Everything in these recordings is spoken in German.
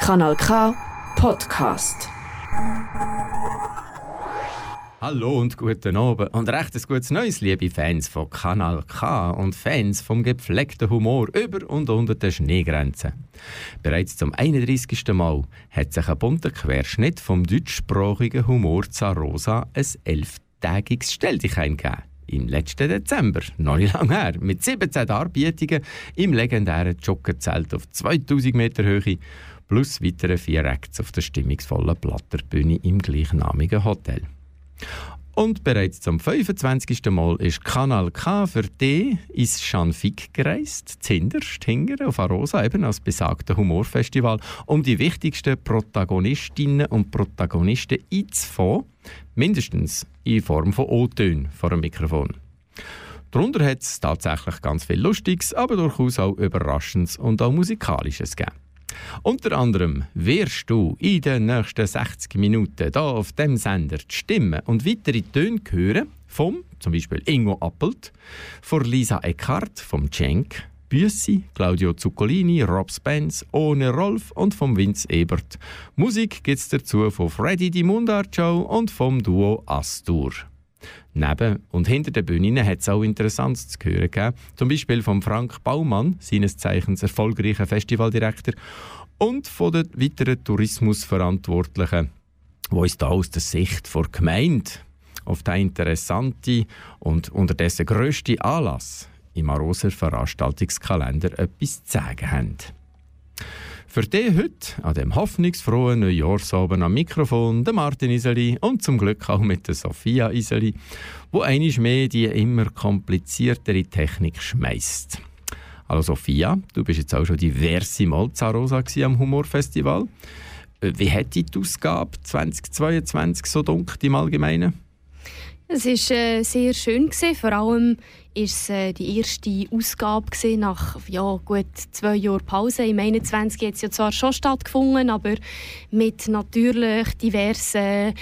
Kanal K Podcast. Hallo und guten Abend und recht ein gutes Neues, liebe Fans von Kanal K und Fans vom gepflegten Humor über und unter den Schneegrenzen. Bereits zum 31. Mal hat sich ein bunter Querschnitt vom deutschsprachigen Humor Zarosa ein elftägiges Stelldichein gegeben. Im letzten Dezember, noch nicht lange her, mit 17 Darbietungen im legendären Joggerzelt auf 2000 Meter Höhe plus weitere vier Acts auf der stimmungsvollen Platterbühne im gleichnamigen Hotel. Und bereits zum 25. Mal ist Kanal K für D ins Schanfig gereist, Zinderst hinger auf Arosa, eben als besagter Humorfestival, um die wichtigsten Protagonistinnen und Protagonisten einzufangen, mindestens in Form von O-Tönen vor dem Mikrofon. Darunter hat es tatsächlich ganz viel Lustiges, aber durchaus auch Überraschendes und auch Musikalisches gegeben. Unter anderem wirst du in den nächsten 60 Minuten hier auf dem Sender die Stimmen und weitere Töne hören vom zum Beispiel Ingo Appelt, von Lisa Eckhardt, vom Cenk, Büssi, Claudio Zuccolini, Rob Spence, Ohne Rolf und vom Vince Ebert. Musik gibt es dazu von Freddy die Mundart Show und vom Duo Astur. Neben und hinter den Bühnen hat es auch Interessantes zu hören gegeben. Zum Beispiel von Frank Baumann, seines Zeichens erfolgreicher Festivaldirektor, und von den weiteren Tourismusverantwortlichen, die uns da aus der Sicht der Gemeinde auf den interessanten und unterdessen grössten Anlass im Aroser Veranstaltungskalender etwas zu sagen haben. Für dich heute, an dem hoffnungsfrohen Neujahrsabend am Mikrofon, der Martin Iseli und zum Glück auch mit der Sophia Iseli, wo einisch mehr die immer kompliziertere Technik schmeißt. Hallo Sophia, du bist jetzt auch schon diverse Mal Zarosa am Humorfestival. Wie hat die Ausgabe 2022 so dunkel im Allgemeinen? Es war äh, sehr schön, gewesen. vor allem war es äh, die erste Ausgabe nach ja, gut zwei Jahren Pause. Im 21 hat es ja zwar schon stattgefunden, aber mit natürlich diversen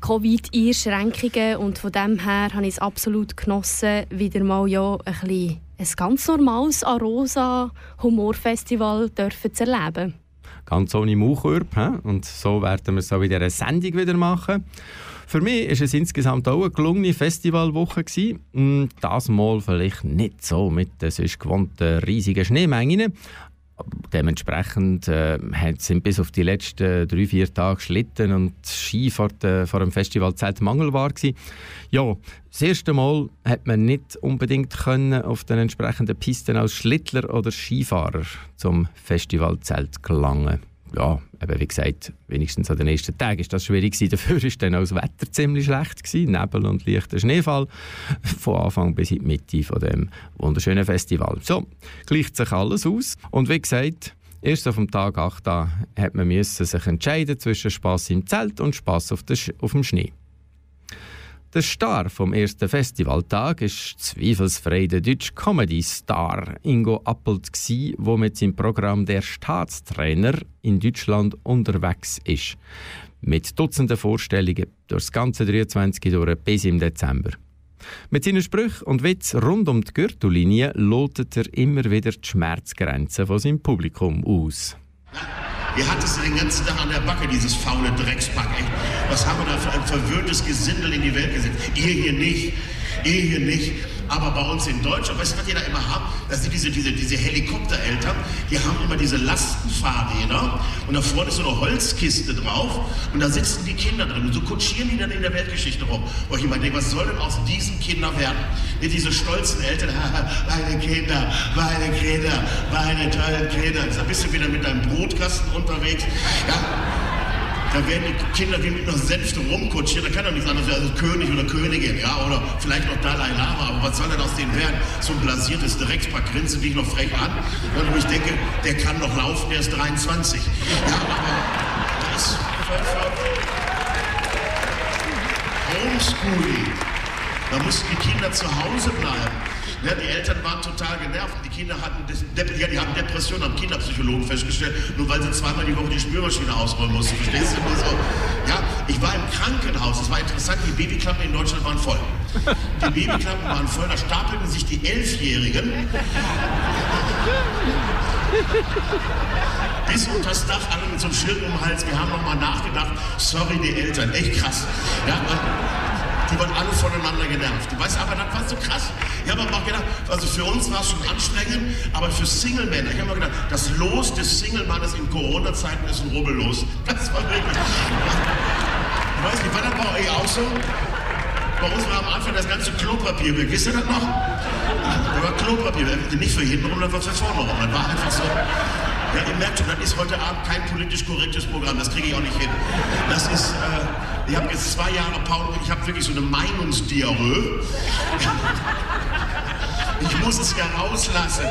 Covid-Einschränkungen und von dem her habe ich es absolut genossen, wieder mal ja, ein, bisschen ein ganz normales Arosa-Humorfestival zu erleben. Ganz ohne Mauchurb. Und so werden wir es auch in dieser Sendung wieder machen. Für mich war es insgesamt auch eine gelungene Festivalwoche. Hm, das Mal vielleicht nicht so mit den sonst gewohnten riesigen Schneemengen. Dementsprechend äh, sind bis auf die letzten drei, vier Tage Schlitten und Skifahrt äh, vor dem Festivalzelt mangelbar gewesen. Ja, das erste Mal hat man nicht unbedingt können auf den entsprechenden Pisten als Schlittler oder Skifahrer zum Festivalzelt gelangen ja, eben wie gesagt, wenigstens an den ersten Tagen ist das schwierig gewesen. Dafür war dann auch das Wetter ziemlich schlecht gewesen, Nebel und leichter Schneefall von Anfang bis in die Mitte von dem wunderschönen Festival. So, gleicht sich alles aus und wie gesagt, Erst auf dem Tag 8 da hat man müssen sich entscheiden zwischen Spaß im Zelt und Spaß auf, auf dem Schnee. Der Star vom ersten Festivaltag ist zweifelsfrei der deutsche Comedy-Star Ingo Appelt, der mit seinem Programm Der Staatstrainer in Deutschland unterwegs ist. Mit Dutzenden Vorstellungen durch das ganze 23 durch bis im Dezember. Mit seinen Sprüchen und Witz rund um die Gürtellinie lotet er immer wieder die Schmerzgrenzen von seinem Publikum aus. Ihr hat es den ganzen Tag an der Backe, dieses faule Dreckspack. Echt. Was haben wir da für ein verwöhntes Gesindel in die Welt gesetzt? Ihr hier nicht, ihr hier nicht. Aber bei uns in Deutschland, weißt du, was die da immer haben? Das sind diese, diese, diese Helikoptereltern, die haben immer diese Lastenfahrräder und da vorne ist so eine Holzkiste drauf und da sitzen die Kinder drin und so kutschieren die dann in der Weltgeschichte rum. Wo ich immer denke, was soll denn aus diesen Kindern werden? Nicht diese stolzen Eltern, meine Kinder, meine Kinder, meine tollen Kinder. Da bist du wieder mit deinem Brotkasten unterwegs. Ja, da werden die Kinder wie mit einer Senfte rumkutschiert. Da kann doch nichts anderes werden als König oder Königin, ja, oder vielleicht noch Dalai Lama. Aber was soll denn aus denen werden? So ein blasiertes Dreckspack grinsen dich noch frech an. Und wo ich denke, der kann noch laufen, der ist 23. Ja, aber das Homeschooling. Da mussten die Kinder zu Hause bleiben. Ja, die Eltern waren total genervt. Die Kinder hatten, ja, die hatten Depressionen, haben Kinderpsychologen festgestellt, nur weil sie zweimal die Woche die Spülmaschine ausräumen mussten. Verstehst du? So. Ja, ich war im Krankenhaus. Es war interessant, die Babyklappen in Deutschland waren voll. Die Babyklappen waren voll, da stapelten sich die Elfjährigen Bis unter das Dach, alle mit so einem Schirm um den Hals. Wir haben nochmal nachgedacht. Sorry, die Eltern. Echt krass. Ja, die waren alle voneinander genervt. Du weißt, aber das war so krass. Ich habe aber auch gedacht, also für uns war es schon anstrengend, aber für Single-Männer, ich habe mir gedacht, das Los des Single-Mannes in Corona-Zeiten ist ein Rubbellos. Das war wirklich. Ich weiß nicht, war das bei euch auch so? Bei uns war am Anfang das ganze Klopapier weg. Wisst ihr das noch? Da war Klopapier, nicht für hinten rum, das war für vorne rum. Das war einfach so. Ja, ihr merkt schon, das ist heute Abend kein politisch korrektes Programm, das kriege ich auch nicht hin. Das ist, äh, ich habe jetzt zwei Jahre Pause ich habe wirklich so eine Meinungsdiarrhoe. Ich muss es ja rauslassen.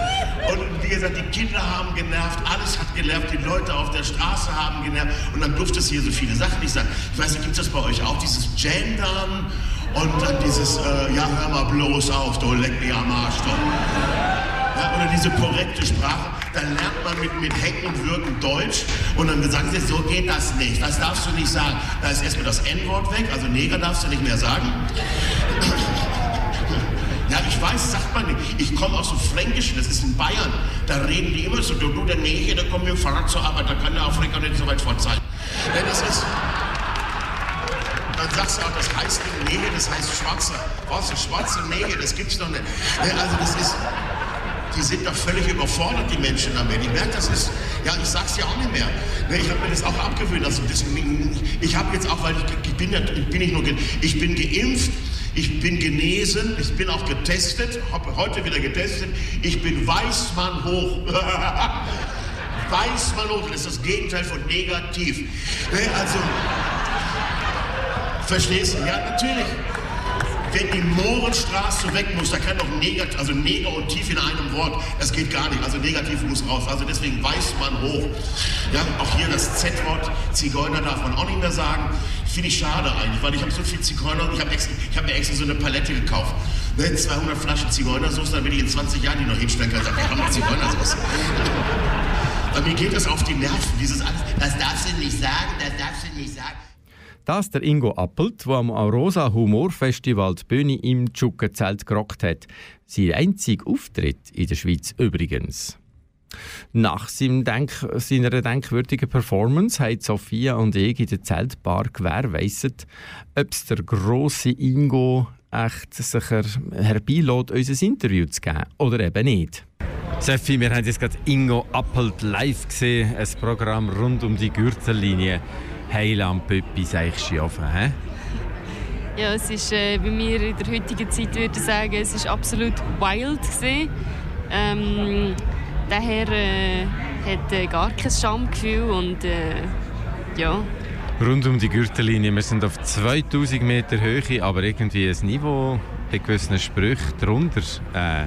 Und wie gesagt, die Kinder haben genervt, alles hat genervt, die Leute auf der Straße haben genervt. Und dann durfte es hier so viele Sachen nicht sagen. Ich weiß nicht, gibt es das bei euch auch, dieses Gendern und dann dieses, äh, ja, hör mal bloß auf, du leck mich am Arsch, doch. Ja, oder diese korrekte Sprache dann lernt man mit, mit Hecken und Würgen Deutsch und dann sagen sie, so geht das nicht, das darfst du nicht sagen. Da ist erstmal das N-Wort weg, also Neger darfst du nicht mehr sagen. Ja, ich weiß, sagt man nicht. Ich komme aus dem Fränkischen, das ist in Bayern. Da reden die immer so, du, du der Neger, kommt mit dem Fahrrad zur Arbeit, da kann der Afrika nicht so weit vorzeigen. Ja, das ist... Dann sagst du auch, das heißt Neger, das heißt Schwarzer. Was, schwarze Neger, das gibt's doch nicht. Also das ist die sind doch völlig überfordert, die Menschen damit. Ich merke, das ist, ja, ich sag's ja auch nicht mehr. Ne, ich habe mir das auch abgewöhnt. Also das, ich habe jetzt auch, weil ich, ich bin ja, ich bin nicht nur, ich bin geimpft, ich bin genesen, ich bin auch getestet, habe heute wieder getestet. Ich bin Weißmann hoch. Weißmann hoch, das ist das Gegenteil von negativ. Ne, also, verstehst du? Ja, natürlich wenn die Mohrenstraße weg muss, da kann doch negativ, also Neger und tief in einem Wort, das geht gar nicht. Also negativ muss raus. Also deswegen weiß man hoch. Ja, auch hier das Z-Wort Zigeuner darf man auch nicht mehr sagen. Finde ich schade eigentlich, weil ich habe so viel Zigeuner und ich habe hab mir extra so eine Palette gekauft. Ne, 200 Flaschen Zigeunersoße, dann will ich in 20 Jahren die noch hinstellen können. Ich habe noch Zigeunersoße. Bei mir geht das auf die Nerven, dieses alles. Das darfst du nicht sagen, das darfst du nicht sagen. Das der Ingo Appelt, der am Aurosa Humorfestival die Bühne im Tschuggenzelt gerockt hat. Sein einziger Auftritt in der Schweiz übrigens. Nach Denk seiner denkwürdigen Performance haben Sophia und ich in der Zeltbar gewährleistet, ob es der grosse Ingo echt sich herbeilässt, unser Interview zu geben oder eben nicht. Sophie, wir haben jetzt gerade Ingo Appelt live gesehen, ein Programm rund um die Gürtellinie. Heiland Püppis eigentlich schaffen? He? Ja, es ist äh, bei mir in der heutigen Zeit würde ich sagen, es ist absolut wild gewesen. Ähm, daher äh, hat äh, gar kein Schamgefühl und äh, ja. Rund um die Gürtellinie, wir sind auf 2000 Meter Höhe, aber irgendwie ein Niveau bei gewissen Sprüchen darunter. Äh.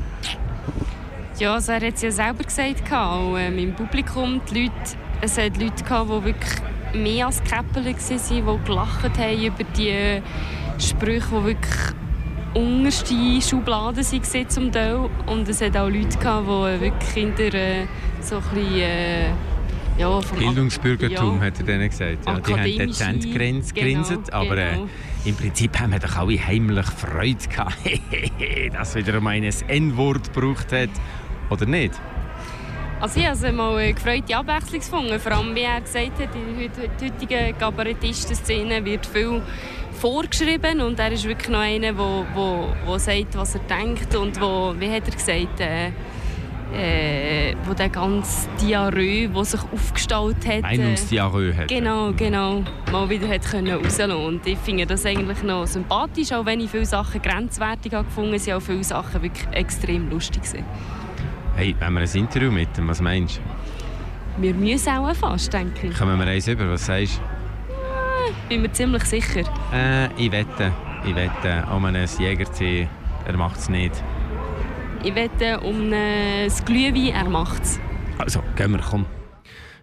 Ja, also er hat es ja selber gesagt, auch ähm, im Publikum, die Leute, es hat Leute gehabt, die wirklich mehr als Käppel waren, die gelacht haben über die Sprüche, die wirklich unterste Schubladen waren zum Teil. Und es hat auch Leute, gehabt, die wirklich in der äh, so ein bisschen, äh, ja, Bildungsbürgertum, ja, hat er denen gesagt. Ja, die haben dezent genau, grinset, aber äh, genau. äh, im Prinzip haben wir doch alle heimlich Freude gehabt, dass wieder mal ein N-Wort gebraucht hat. Oder nicht? Also ich habe mal eine gefreute Abwechslung gefunden. Vor allem, wie er gesagt hat, in der heutigen Kabarettisten-Szene wird viel vorgeschrieben und er ist wirklich noch einer, der wo, wo sagt, was er denkt und wo, wie hat er gesagt, äh, äh, wo der ganze Diarrhoe, wo sich aufgestaut hat, Meinungsdiarrhoe hat. Genau, genau, mal wieder hat können rauslassen. Und ich finde das eigentlich noch sympathisch, auch wenn ich viele Sachen grenzwertig habe gefunden, sind auch viele Sachen wirklich extrem lustig gewesen. Hey, wenn wir ein Interview mit ihm, was meinst du? Wir müssen auch fast, denke ich. Kommen wir eins über, was sagst du? Ja, bin mir ziemlich sicher. Äh, ich wette, ich wette um einen Jägertee, er macht es nicht. Ich wette um ein Glühwein, er macht es. Also, gehen wir, komm.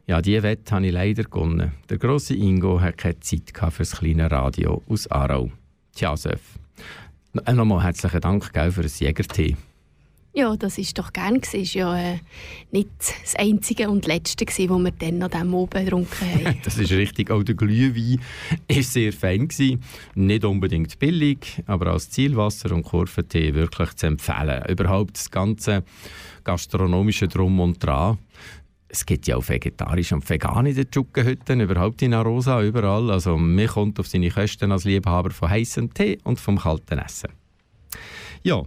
Ja, diese Wette habe ich leider gewonnen. Der grosse Ingo hatte keine Zeit für das kleine Radio aus Aarau. Tja, Söf. Nochmal herzlichen Dank für das Jägertee. Ja, das ist doch gern Es war ja äh, nicht das einzige und letzte gewesen, wir dann an diesem Oben getrunken haben. das ist richtig. Auch der Glühwein war sehr fein. Gewesen. Nicht unbedingt billig, aber als Zielwasser und Kurventee wirklich zu empfehlen. Überhaupt das ganze gastronomische Drum und Dran es gibt ja auch vegetarisch und vegan in den Tschuckenhütten, überhaupt in Arosa, überall. Also man kommt auf seine Kosten als Liebhaber von heißem Tee und vom kalten Essen. Ja,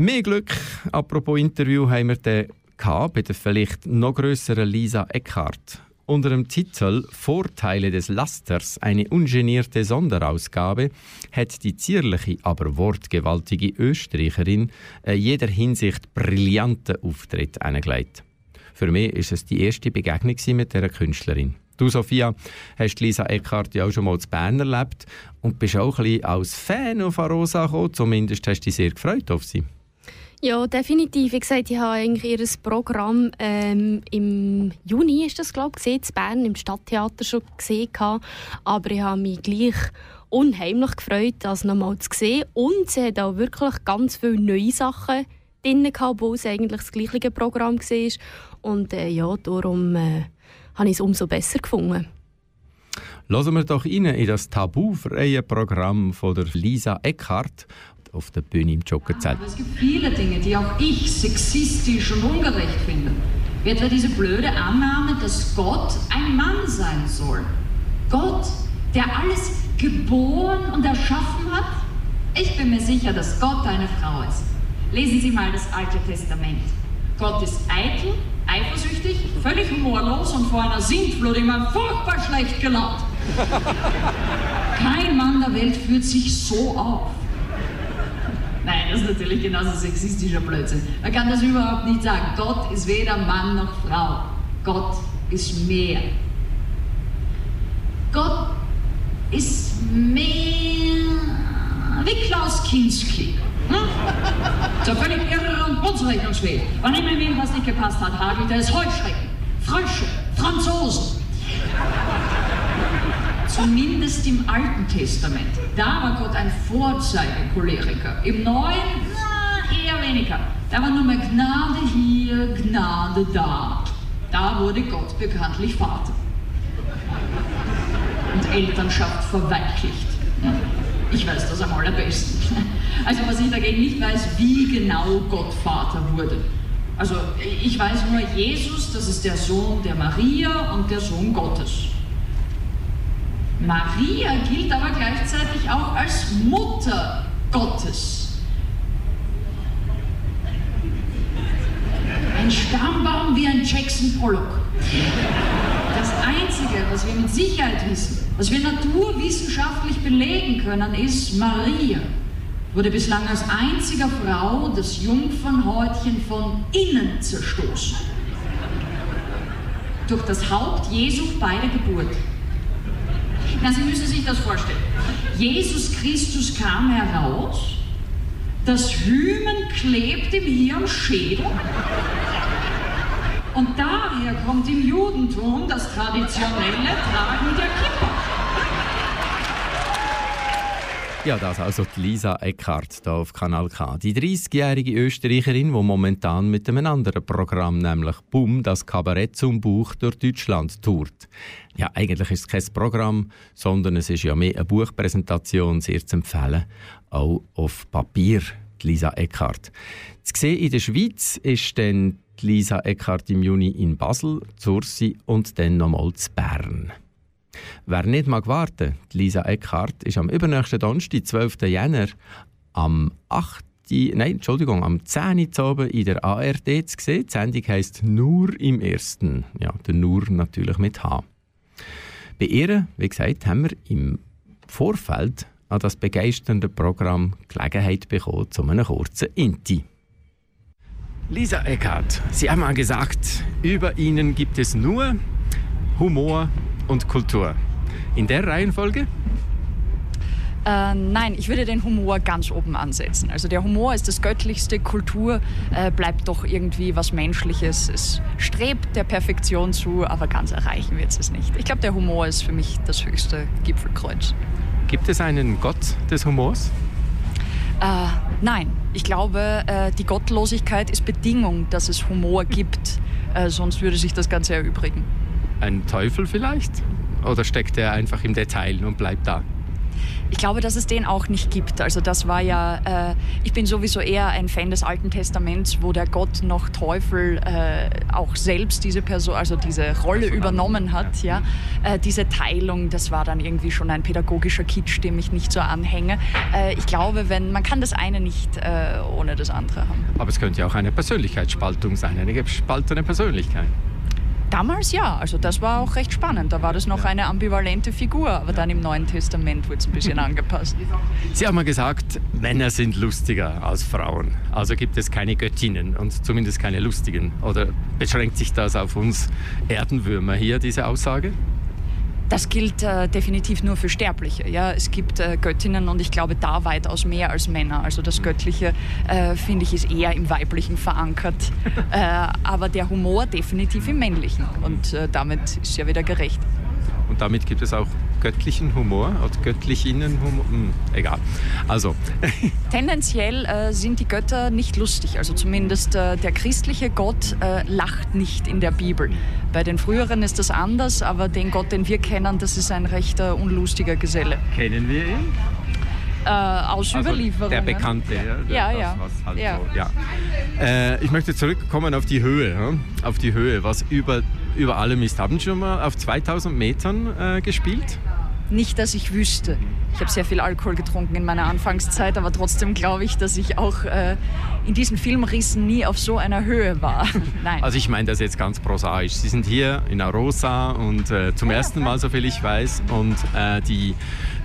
mehr Glück, apropos Interview, haben wir dann bei der vielleicht noch größeren Lisa Eckhart. Unter dem Titel Vorteile des Lasters, eine ungenierte Sonderausgabe, hat die zierliche, aber wortgewaltige Österreicherin in jeder Hinsicht brillanten Auftritt eingelegt. Für mich ist es die erste Begegnung mit dieser Künstlerin. Du, Sophia, hast Lisa Eckhart ja auch schon mal zu Bern erlebt und bist auch ein bisschen als Fan auf Arosa gekommen. Zumindest hast du dich sehr gefreut auf sie. Ja, definitiv. Wie gesagt, ich habe eigentlich ihr Programm ähm, im Juni, ist das glaube ich, in Bern im Stadttheater schon gesehen. Aber ich habe mich gleich unheimlich gefreut, das nochmal zu sehen. Und sie hat auch wirklich ganz viele neue Sachen drin, obwohl es eigentlich das gleiche Programm war. Und äh, ja, darum äh, habe ich es umso besser gefunden. Lassen wir doch rein in das tabufreie Programm von der Lisa Eckhart auf der Bühne im Jokerzelt. es gibt viele Dinge, die auch ich sexistisch und ungerecht finde. Wie etwa diese blöde Annahme, dass Gott ein Mann sein soll. Gott, der alles geboren und erschaffen hat? Ich bin mir sicher, dass Gott eine Frau ist. Lesen Sie mal das Alte Testament. Gott ist eitel, eifersüchtig, völlig humorlos und vor einer Sintflut immer furchtbar schlecht gelaunt. Kein Mann der Welt führt sich so auf. Nein, das ist natürlich genauso sexistischer Blödsinn. Man kann das überhaupt nicht sagen. Gott ist weder Mann noch Frau. Gott ist mehr. Gott ist mehr wie Klaus Kinski. Hm? So völlig irre und unzurechnungsfähig. Wann immer ihm was nicht gepasst hat, hagelte es Heuschrecken, Frösche, Franzosen. Zumindest im Alten Testament. Da war Gott ein Vorzeigekoleriker. Im Neuen, na, eher weniger. Da war nur mehr Gnade hier, Gnade da. Da wurde Gott bekanntlich Vater. Und Elternschaft verweichlicht. Ich weiß das am allerbesten. Also was ich dagegen nicht weiß, wie genau Gott Vater wurde. Also ich weiß nur, Jesus, das ist der Sohn der Maria und der Sohn Gottes. Maria gilt aber gleichzeitig auch als Mutter Gottes. Ein Stammbaum wie ein Jackson Pollock. Das Einzige, was wir mit Sicherheit wissen, was wir naturwissenschaftlich belegen können, ist, Maria wurde bislang als einziger Frau das Jungfernhäutchen von innen zerstoßen. Durch das Haupt Jesu bei der Geburt. Na, Sie müssen sich das vorstellen. Jesus Christus kam heraus, das Hymen klebt ihm hier Schädel. Und daher kommt im Judentum das traditionelle Tragen der Kippa. Ja, das also die Lisa Eckhardt hier auf Kanal K. Die 30-jährige Österreicherin, die momentan mit einem anderen Programm, nämlich BUM, das Kabarett zum Buch durch Deutschland tourt. Ja, eigentlich ist es kein Programm, sondern es ist ja mehr eine Buchpräsentation, sehr zu empfehlen, auch auf Papier, die Lisa Eckhardt. Zu sehen in der Schweiz ist dann die Lisa Eckhardt im Juni in Basel, Zursi und dann nochmal zu Bern. Wer nicht mag warten, Lisa Eckhardt ist am übernächsten Donnerstag, 12. Jänner, am 8. Nein, Entschuldigung, am 10. Uhr in der ARD zu sehen. Die Sendung heisst «Nur im Ersten». Ja, der «Nur» natürlich mit H. Bei ihr, wie gesagt, haben wir im Vorfeld an das begeisternde Programm Gelegenheit bekommen zu einem kurzen Inti. Lisa Eckhardt, Sie haben mal gesagt, über Ihnen gibt es nur Humor, und Kultur. In der Reihenfolge? Äh, nein, ich würde den Humor ganz oben ansetzen. Also der Humor ist das Göttlichste, Kultur äh, bleibt doch irgendwie was Menschliches. Es strebt der Perfektion zu, aber ganz erreichen wird es nicht. Ich glaube, der Humor ist für mich das höchste Gipfelkreuz. Gibt es einen Gott des Humors? Äh, nein, ich glaube, äh, die Gottlosigkeit ist Bedingung, dass es Humor gibt. Äh, sonst würde sich das Ganze erübrigen ein Teufel vielleicht? Oder steckt er einfach im Detail und bleibt da? Ich glaube, dass es den auch nicht gibt. Also das war ja, äh, ich bin sowieso eher ein Fan des Alten Testaments, wo der Gott noch Teufel äh, auch selbst diese Person, also diese Rolle übernommen hat. Ja, äh, diese Teilung, das war dann irgendwie schon ein pädagogischer Kitsch, dem ich nicht so anhänge. Äh, ich glaube, wenn man kann das eine nicht äh, ohne das andere haben. Aber es könnte ja auch eine Persönlichkeitsspaltung sein, eine gespaltene Persönlichkeit. Damals ja, also das war auch recht spannend. Da war das noch eine ambivalente Figur, aber dann im Neuen Testament wurde es ein bisschen angepasst. Sie haben mal gesagt, Männer sind lustiger als Frauen. Also gibt es keine Göttinnen und zumindest keine lustigen. Oder beschränkt sich das auf uns Erdenwürmer hier, diese Aussage? Das gilt äh, definitiv nur für Sterbliche. Ja? Es gibt äh, Göttinnen und ich glaube da weitaus mehr als Männer. Also das Göttliche, äh, finde ich, ist eher im Weiblichen verankert. Äh, aber der Humor definitiv im Männlichen. Und äh, damit ist es ja wieder gerecht. Und damit gibt es auch göttlichen Humor oder göttlichen Humor. Hm, egal. Also. Tendenziell äh, sind die Götter nicht lustig. Also zumindest äh, der christliche Gott äh, lacht nicht in der Bibel. Bei den früheren ist das anders, aber den Gott, den wir kennen, das ist ein recht unlustiger Geselle. Kennen wir ihn? Äh, aus also Überlieferungen. Der Bekannte, ja. Ja, das. Halt ja. So, ja. Äh, ich möchte zurückkommen auf die Höhe. Ja? Auf die Höhe, was über, über allem ist. Haben Sie schon mal auf 2000 Metern äh, gespielt? Nicht, dass ich wüsste. Ich habe sehr viel Alkohol getrunken in meiner Anfangszeit, aber trotzdem glaube ich, dass ich auch äh, in diesen Filmrissen nie auf so einer Höhe war. Nein. Also ich meine das jetzt ganz prosaisch. Sie sind hier in Arosa und äh, zum ersten Mal, soviel ich weiß, und äh, die,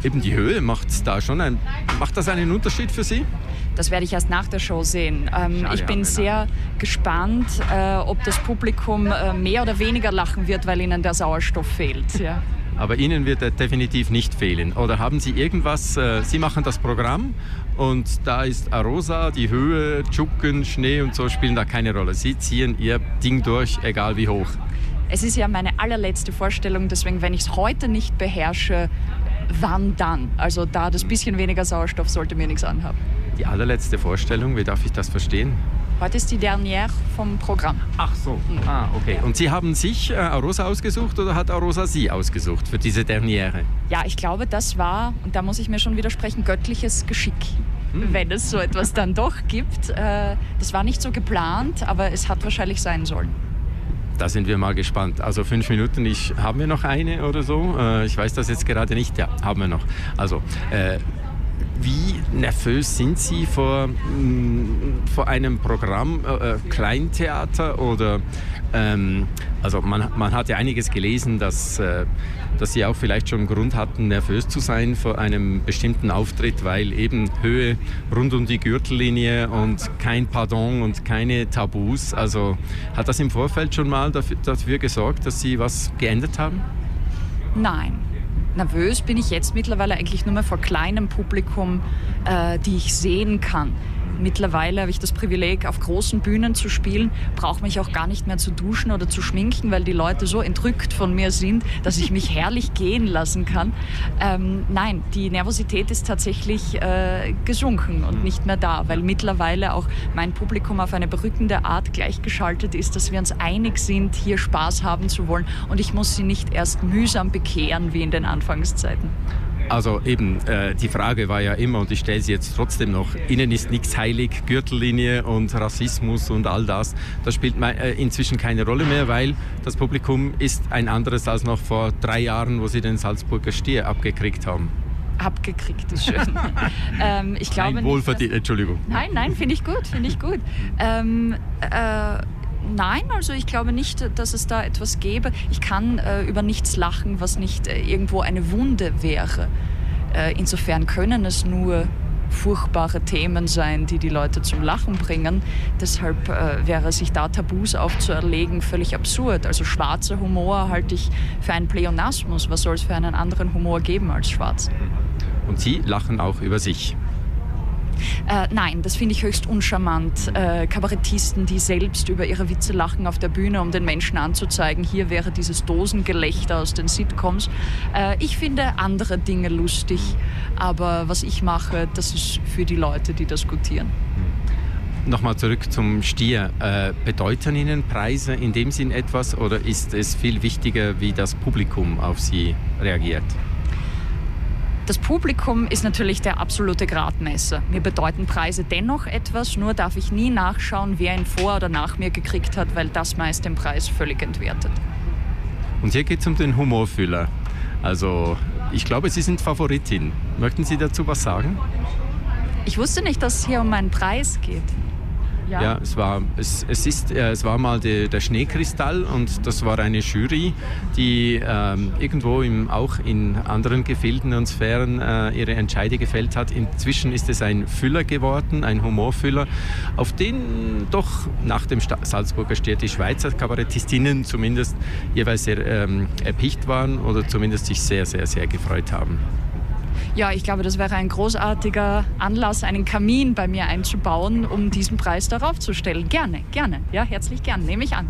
eben die Höhe macht da schon ein, macht das einen Unterschied für Sie? Das werde ich erst nach der Show sehen. Ähm, ich bin sehr gespannt, äh, ob das Publikum äh, mehr oder weniger lachen wird, weil ihnen der Sauerstoff fehlt. Ja. Aber Ihnen wird er definitiv nicht fehlen. Oder haben Sie irgendwas, äh, Sie machen das Programm und da ist Arosa, die Höhe, Tschucken, Schnee und so spielen da keine Rolle. Sie ziehen Ihr Ding durch, egal wie hoch. Es ist ja meine allerletzte Vorstellung, deswegen, wenn ich es heute nicht beherrsche, wann dann? Also da das bisschen weniger Sauerstoff sollte mir nichts anhaben. Die allerletzte Vorstellung, wie darf ich das verstehen? Heute ist die Dernière vom Programm. Ach so. Mhm. Ah, okay. Und Sie haben sich äh, Arosa ausgesucht oder hat Arosa Sie ausgesucht für diese Dernière? Ja, ich glaube, das war, und da muss ich mir schon widersprechen, göttliches Geschick. Hm. Wenn es so etwas dann doch gibt. Äh, das war nicht so geplant, aber es hat wahrscheinlich sein sollen. Da sind wir mal gespannt. Also fünf Minuten, ich, haben wir noch eine oder so? Äh, ich weiß das jetzt gerade nicht. Ja, haben wir noch. Also, äh, wie nervös sind Sie vor, mm, vor einem Programm, äh, äh, Kleintheater oder ähm, also man, man hat ja einiges gelesen, dass, äh, dass Sie auch vielleicht schon Grund hatten, nervös zu sein vor einem bestimmten Auftritt, weil eben Höhe rund um die Gürtellinie und kein Pardon und keine Tabus. Also hat das im Vorfeld schon mal dafür, dafür gesorgt, dass Sie was geändert haben? Nein, nervös bin ich jetzt mittlerweile eigentlich nur mehr vor kleinem Publikum, äh, die ich sehen kann. Mittlerweile habe ich das Privileg, auf großen Bühnen zu spielen, brauche mich auch gar nicht mehr zu duschen oder zu schminken, weil die Leute so entrückt von mir sind, dass ich mich herrlich gehen lassen kann. Ähm, nein, die Nervosität ist tatsächlich äh, gesunken und nicht mehr da, weil mittlerweile auch mein Publikum auf eine berückende Art gleichgeschaltet ist, dass wir uns einig sind, hier Spaß haben zu wollen und ich muss sie nicht erst mühsam bekehren wie in den Anfangszeiten. Also eben, äh, die Frage war ja immer, und ich stelle sie jetzt trotzdem noch, Ihnen ist nichts heilig, Gürtellinie und Rassismus und all das, das spielt äh, inzwischen keine Rolle mehr, weil das Publikum ist ein anderes als noch vor drei Jahren, wo Sie den Salzburger Stier abgekriegt haben. Abgekriegt ist schön. ähm, ich glaube nein, wohlverdient, Entschuldigung. Nein, nein, finde ich gut, finde ich gut. Ähm, äh, Nein, also ich glaube nicht, dass es da etwas gäbe. Ich kann äh, über nichts lachen, was nicht äh, irgendwo eine Wunde wäre. Äh, insofern können es nur furchtbare Themen sein, die die Leute zum Lachen bringen. Deshalb äh, wäre sich da Tabus aufzuerlegen völlig absurd. Also schwarzer Humor halte ich für einen Pleonasmus. Was soll es für einen anderen Humor geben als schwarz? Und Sie lachen auch über sich. Äh, nein, das finde ich höchst uncharmant. Äh, Kabarettisten, die selbst über ihre Witze lachen auf der Bühne, um den Menschen anzuzeigen, hier wäre dieses Dosengelächter aus den Sitcoms. Äh, ich finde andere Dinge lustig, aber was ich mache, das ist für die Leute, die diskutieren. Nochmal zurück zum Stier. Äh, bedeuten Ihnen Preise in dem Sinn etwas oder ist es viel wichtiger, wie das Publikum auf Sie reagiert? Das Publikum ist natürlich der absolute Gradmesser. Mir bedeuten Preise dennoch etwas, nur darf ich nie nachschauen, wer ihn vor oder nach mir gekriegt hat, weil das meist den Preis völlig entwertet. Und hier geht es um den Humorfüller. Also, ich glaube, Sie sind Favoritin. Möchten Sie dazu was sagen? Ich wusste nicht, dass es hier um einen Preis geht. Ja, ja es, war, es, es, ist, äh, es war mal die, der Schneekristall und das war eine Jury, die ähm, irgendwo im, auch in anderen Gefilden und Sphären äh, ihre Entscheide gefällt hat. Inzwischen ist es ein Füller geworden, ein Humorfüller, auf den doch nach dem Sta Salzburger Stier die Schweizer Kabarettistinnen zumindest jeweils sehr ähm, erpicht waren oder zumindest sich sehr, sehr, sehr gefreut haben. Ja, ich glaube, das wäre ein großartiger Anlass, einen Kamin bei mir einzubauen, um diesen Preis darauf zu stellen. Gerne, gerne. Ja, herzlich gern. Nehme ich an.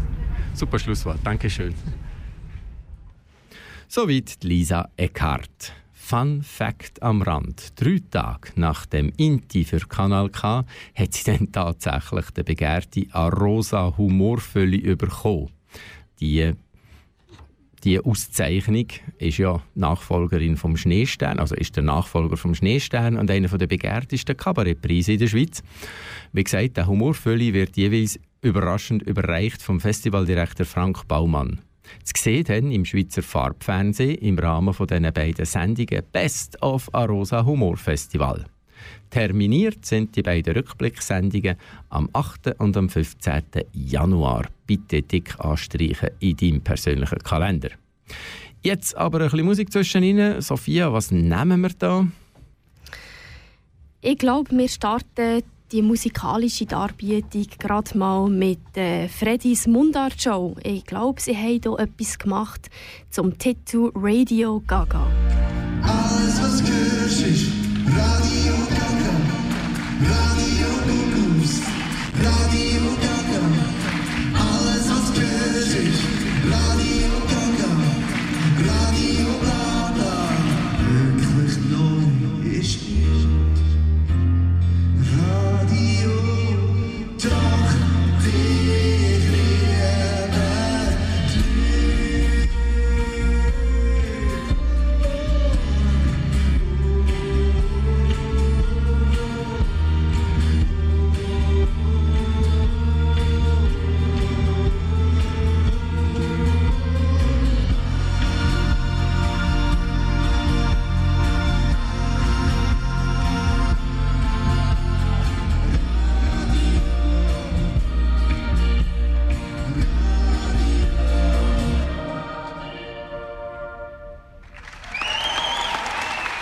Super Schlusswort. Dankeschön. Soweit Lisa Eckhardt. Fun Fact am Rand. Drei Tage nach dem Inti für Kanal K hat sie dann tatsächlich den begehrten Arosa Humorfülle bekommen. Die die Auszeichnung ist ja Nachfolgerin vom Schneestern, also ist der Nachfolger vom Schneestern und einer der begehrtesten Kabarettpreise in der Schweiz. Wie gesagt, der Humorfülle wird jeweils überraschend überreicht vom Festivaldirektor Frank Baumann. Zu sehen dann im Schweizer Farbfernsehen im Rahmen von diesen beiden Sendungen Best of Arosa Humor Festival. Terminiert sind die beiden Rückblicksendungen am 8. und am 15. Januar. Bitte dick anstreichen in deinem persönlichen Kalender. Jetzt aber ein bisschen Musik zwischen Ihnen. Sophia, was nehmen wir da? Ich glaube, wir starten die musikalische Darbietung gerade mal mit äh, Freddys Mundart Show. Ich glaube, sie haben hier etwas gemacht zum Titel Radio Gaga.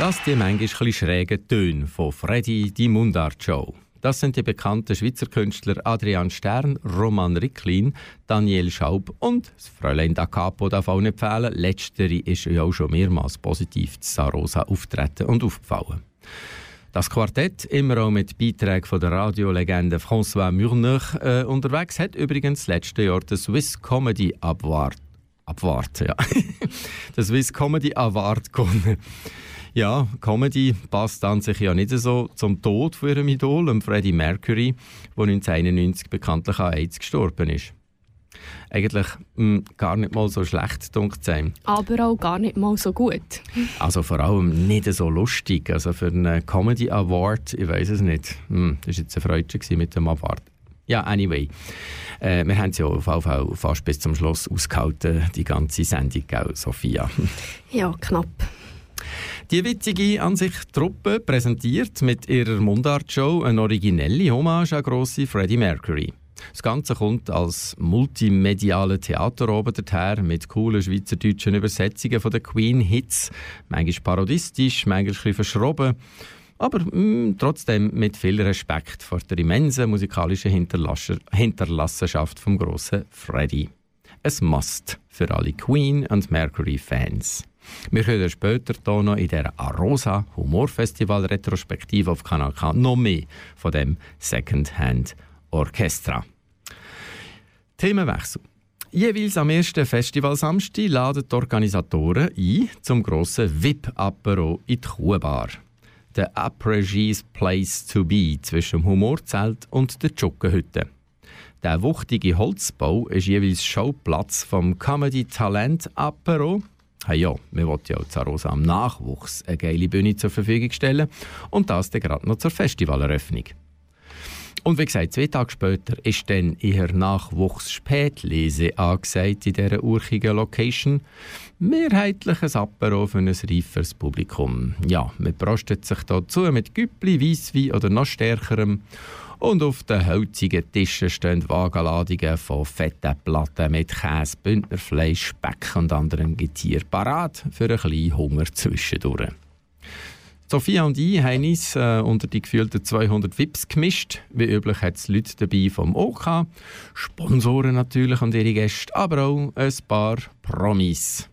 Das die manchmal schrägen Töne von Freddy die Mundart Show. Das sind die bekannten Schweizer Künstler Adrian Stern, Roman Ricklin, Daniel Schaub und das Fräulein Da Capo darf auch nicht fehlen. Letztere ist ja auch schon mehrmals positiv zu Sarosa auftreten und aufgefallen. Das Quartett, immer auch mit Beiträgen von der Radiolegende François Murneur äh, unterwegs, hat übrigens letztes Jahr den Swiss Comedy Award, Award ja. den Swiss Comedy Award gewonnen. Ja, Comedy passt an sich ja nicht so zum Tod von ihrem Idol, Freddie Mercury, der 1991 bekanntlich an AIDS gestorben ist. Eigentlich mh, hm, gar nicht mal so schlecht, dunkt sein. Aber auch gar nicht mal so gut. also vor allem nicht so lustig. Also für einen Comedy Award, ich weiß es nicht. Hm, das war jetzt eine Freude mit dem Award. Ja, anyway. Äh, wir haben es ja auf jeden Fall fast bis zum Schluss ausgehalten, die ganze Sendung, auch Sophia. Ja, knapp. Die witzige an sich Truppe präsentiert mit ihrer Mundart-Show eine originelle Hommage an grosse Freddie Mercury. Das Ganze kommt als multimediale Theaterabend her mit coolen schweizerdeutschen Übersetzungen von den Queen-Hits, manchmal parodistisch, manchmal verschroben, aber mh, mm, trotzdem mit viel Respekt vor der immensen musikalischen Hinterlassenschaft vom grossen Freddie. Es Must für alle Queen- und Mercury-Fans. Wir können später hier noch in der Arosa Humorfestival Retrospektive auf Kanal K noch mehr von dem Secondhand Orchestra. Themenwechsel. Jeweils am ersten Festival Samstag laden die Organisatoren ein zum grossen VIP-Apero in die Kuhbar. Der Après-Gis Place to Be zwischen dem Humorzelt und der Tschuckenhütte. Der wuchtige Holzbau ist jeweils Schauplatz vom Comedy Talent Apero Hey ja, wir wollen ja auch Rosa am Nachwuchs eine geile Bühne zur Verfügung stellen und das dann gerade noch zur Festivaleröffnung. Und wie gesagt, zwei Tage später ist dann eher Nachwuchs-Spätlese angesagt in dieser urchigen Location. Mehrheitliches Apero für ein reiferes Publikum. Ja, man prostet sich dazu mit Güppli, Weisswein oder noch stärkerem. Und auf den holzigen Tischen stehen Wagenladungen von fetten Platten mit Käse, Bündnerfleisch, Speck und anderen Getier parat für einen kleinen Hunger zwischendurch. Sophia und ich haben uns äh, unter die gefühlten 200 Vips gemischt. Wie üblich hat es Leute dabei vom OK, Sponsoren natürlich und ihre Gäste, aber auch ein paar Promis.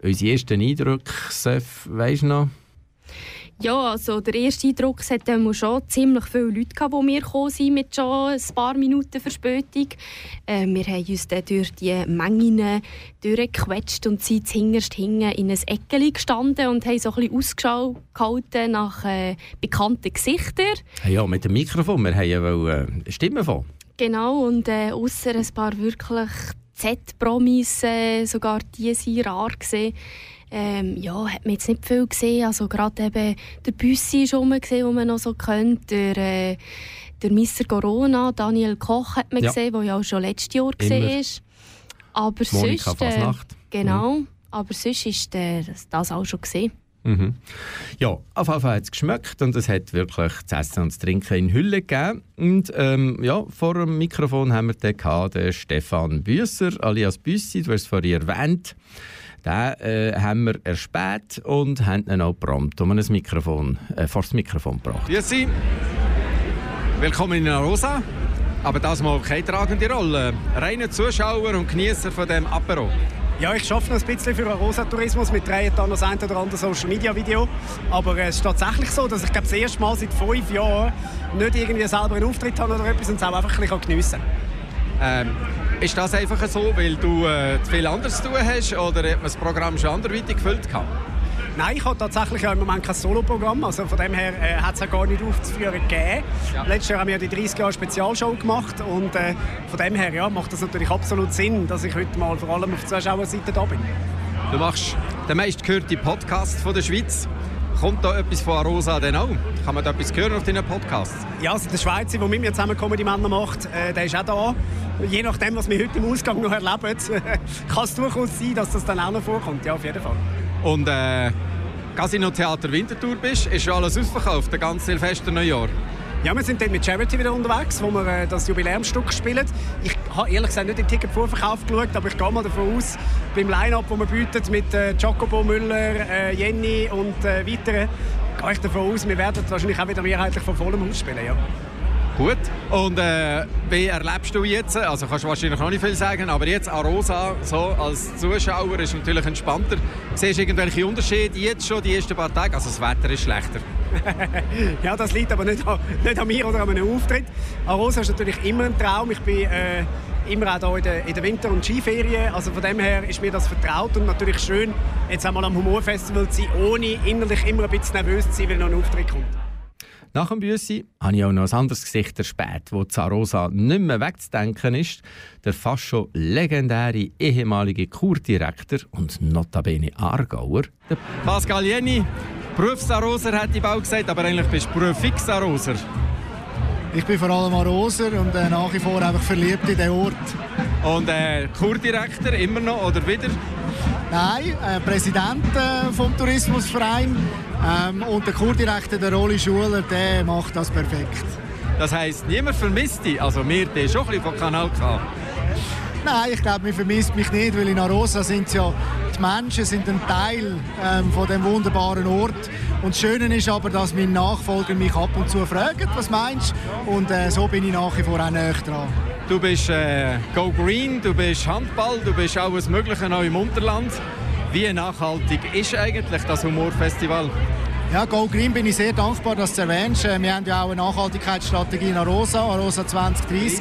Unsere ersten Eindrücke, Sef, weisst du noch? Ja, also der erste Eindruck es hat schon ziemlich viele Leute gehabt, die wir gekommen sind mit schon ein paar Minuten Verspätung. Äh, wir haben uns dann durch die Mengen durchgequetscht und sind hinterst hinten in ein Eckchen gestanden und haben so ein bisschen Ausschau gehalten nach äh, bekannten Gesichtern. Ja, mit dem Mikrofon. Wir haben ja äh, Stimmen von. Genau, und äh, außer ein paar wirklich Z-Promis, äh, sogar die sind rar gesehen ähm, ja, hat man jetzt nicht viel gesehen. Also gerade eben der Büssi ist rum, den man noch so kennt. Der, äh, der Mr. Corona, Daniel Koch hat man ja. gesehen, der ja auch schon letztes Jahr gesehen ist. Aber Monika sonst... Äh, genau, mhm. aber sonst ist äh, das auch schon gesehen. Mhm. Ja, auf jeden Fall hat es geschmeckt und es hat wirklich zu essen und zu trinken in Hülle gegeben. Und ähm, ja, vor dem Mikrofon haben wir den, gehabt, den Stefan Büsser, alias Büssi, du hast es vorhin erwähnt. Den äh, haben wir erspäht und haben ihn auch prompt um ein Mikrofon, äh, vor das Mikrofon gebracht. Grüezi, willkommen in Rosa. Aber das mal keine tragende Rolle. Reine Zuschauer und Genießer von dem Apero. Ja, ich arbeite noch ein bisschen für Rosa Tourismus. mit drehen dann das ein oder andere Social Media Video. Aber es ist tatsächlich so, dass ich glaube, das erste Mal seit fünf Jahren nicht irgendwie selber einen Auftritt habe oder etwas und es auch einfach ein bisschen geniessen kann. Ähm, ist das einfach so, weil du äh, viel anderes zu tun hast oder hat man das Programm schon anderweitig gefüllt? Nein, ich habe tatsächlich im Moment kein Soloprogramm. Also von dem her äh, hat es auch gar nicht aufzuführen gegeben. Ja. Letztes Jahr haben wir die 30 Jahre Spezialshow gemacht und äh, von dem her ja, macht das natürlich absolut Sinn, dass ich heute mal vor allem auf der Zuschauerseite da bin. Du machst den meistgehörten Podcast von der Schweiz. Kommt da etwas von Arosa denn auch? Kann man da etwas hören auf deinen Podcasts? Ja, also der Schweizer, der mit mir zusammen die Männer macht, äh, der ist auch da. Je nachdem, was wir heute im Ausgang noch erleben, kann es durchaus sein, dass das dann auch noch vorkommt. Ja, auf jeden Fall. Und äh, Casino Theater Winterthur bist, ist schon alles ausverkauft, der ganze Silvester Neujahr? Ja, wir sind dort mit Charity wieder unterwegs, wo wir äh, das Jubiläumsstück spielen. Ich habe ehrlich gesagt nicht den Ticketvorverkauf geschaut, aber ich gehe mal davon aus, beim Line-Up, das wir bieten, mit äh, Jacobo Müller, äh, Jenny und äh, weiteren, gehe ich davon aus, wir werden wahrscheinlich auch wieder mehrheitlich von vollem Haus spielen. Ja. Gut. Und äh, wie erlebst du jetzt, also kannst du wahrscheinlich noch nicht viel sagen, aber jetzt Arosa so als Zuschauer ist natürlich entspannter. Siehst du irgendwelche Unterschiede jetzt schon die ersten paar Tage? Also das Wetter ist schlechter. ja, das liegt aber nicht an, nicht an mir oder an einem Auftritt. Arosa ist natürlich immer ein Traum. Ich bin äh, immer auch hier in der, in der Winter- und Skiferien. Also von dem her ist mir das vertraut und natürlich schön, jetzt einmal am Humorfestival zu sein, ohne innerlich immer ein bisschen nervös zu sein, wenn noch ein Auftritt kommt. Nach dem Büssi habe ich auch noch ein anderes Gesicht erspäht, wo Zarosa nicht mehr wegzudenken ist. Der fast schon legendäre ehemalige Kurdirektor und notabene Aargauer, der Pascal Jenny. Berufsaroser hätte ich auch gesagt, aber eigentlich bist du Berufsfixaroser. Ich bin vor allem Aroser und äh, nach wie vor einfach verliebt in diesen Ort. Und äh, Kurdirektor immer noch oder wieder? Nein, äh, Präsident äh, vom Tourismusverein ähm, und der Kurdirektor, der Roli Schuler, der macht das perfekt. Das heisst, niemand vermisst dich, also wir, die schon ein bisschen von Kanal K. Nein, ich glaube, man vermisst mich nicht, weil in Arosa sind ja die Menschen sind ein Teil ähm, von dem wunderbaren Ort. Und das Schöne ist aber, dass meine Nachfolger mich ab und zu fragen, was meinst du? Und äh, so bin ich nach wie vor auch näher dran. Du bist äh, Go Green, du bist Handball, du bist alles Mögliche auch im Unterland. Wie nachhaltig ist eigentlich das Humorfestival? Ja, Go Green bin ich sehr dankbar, dass du erwähnst. Äh, wir haben ja auch eine Nachhaltigkeitsstrategie in Arosa, Arosa 2030.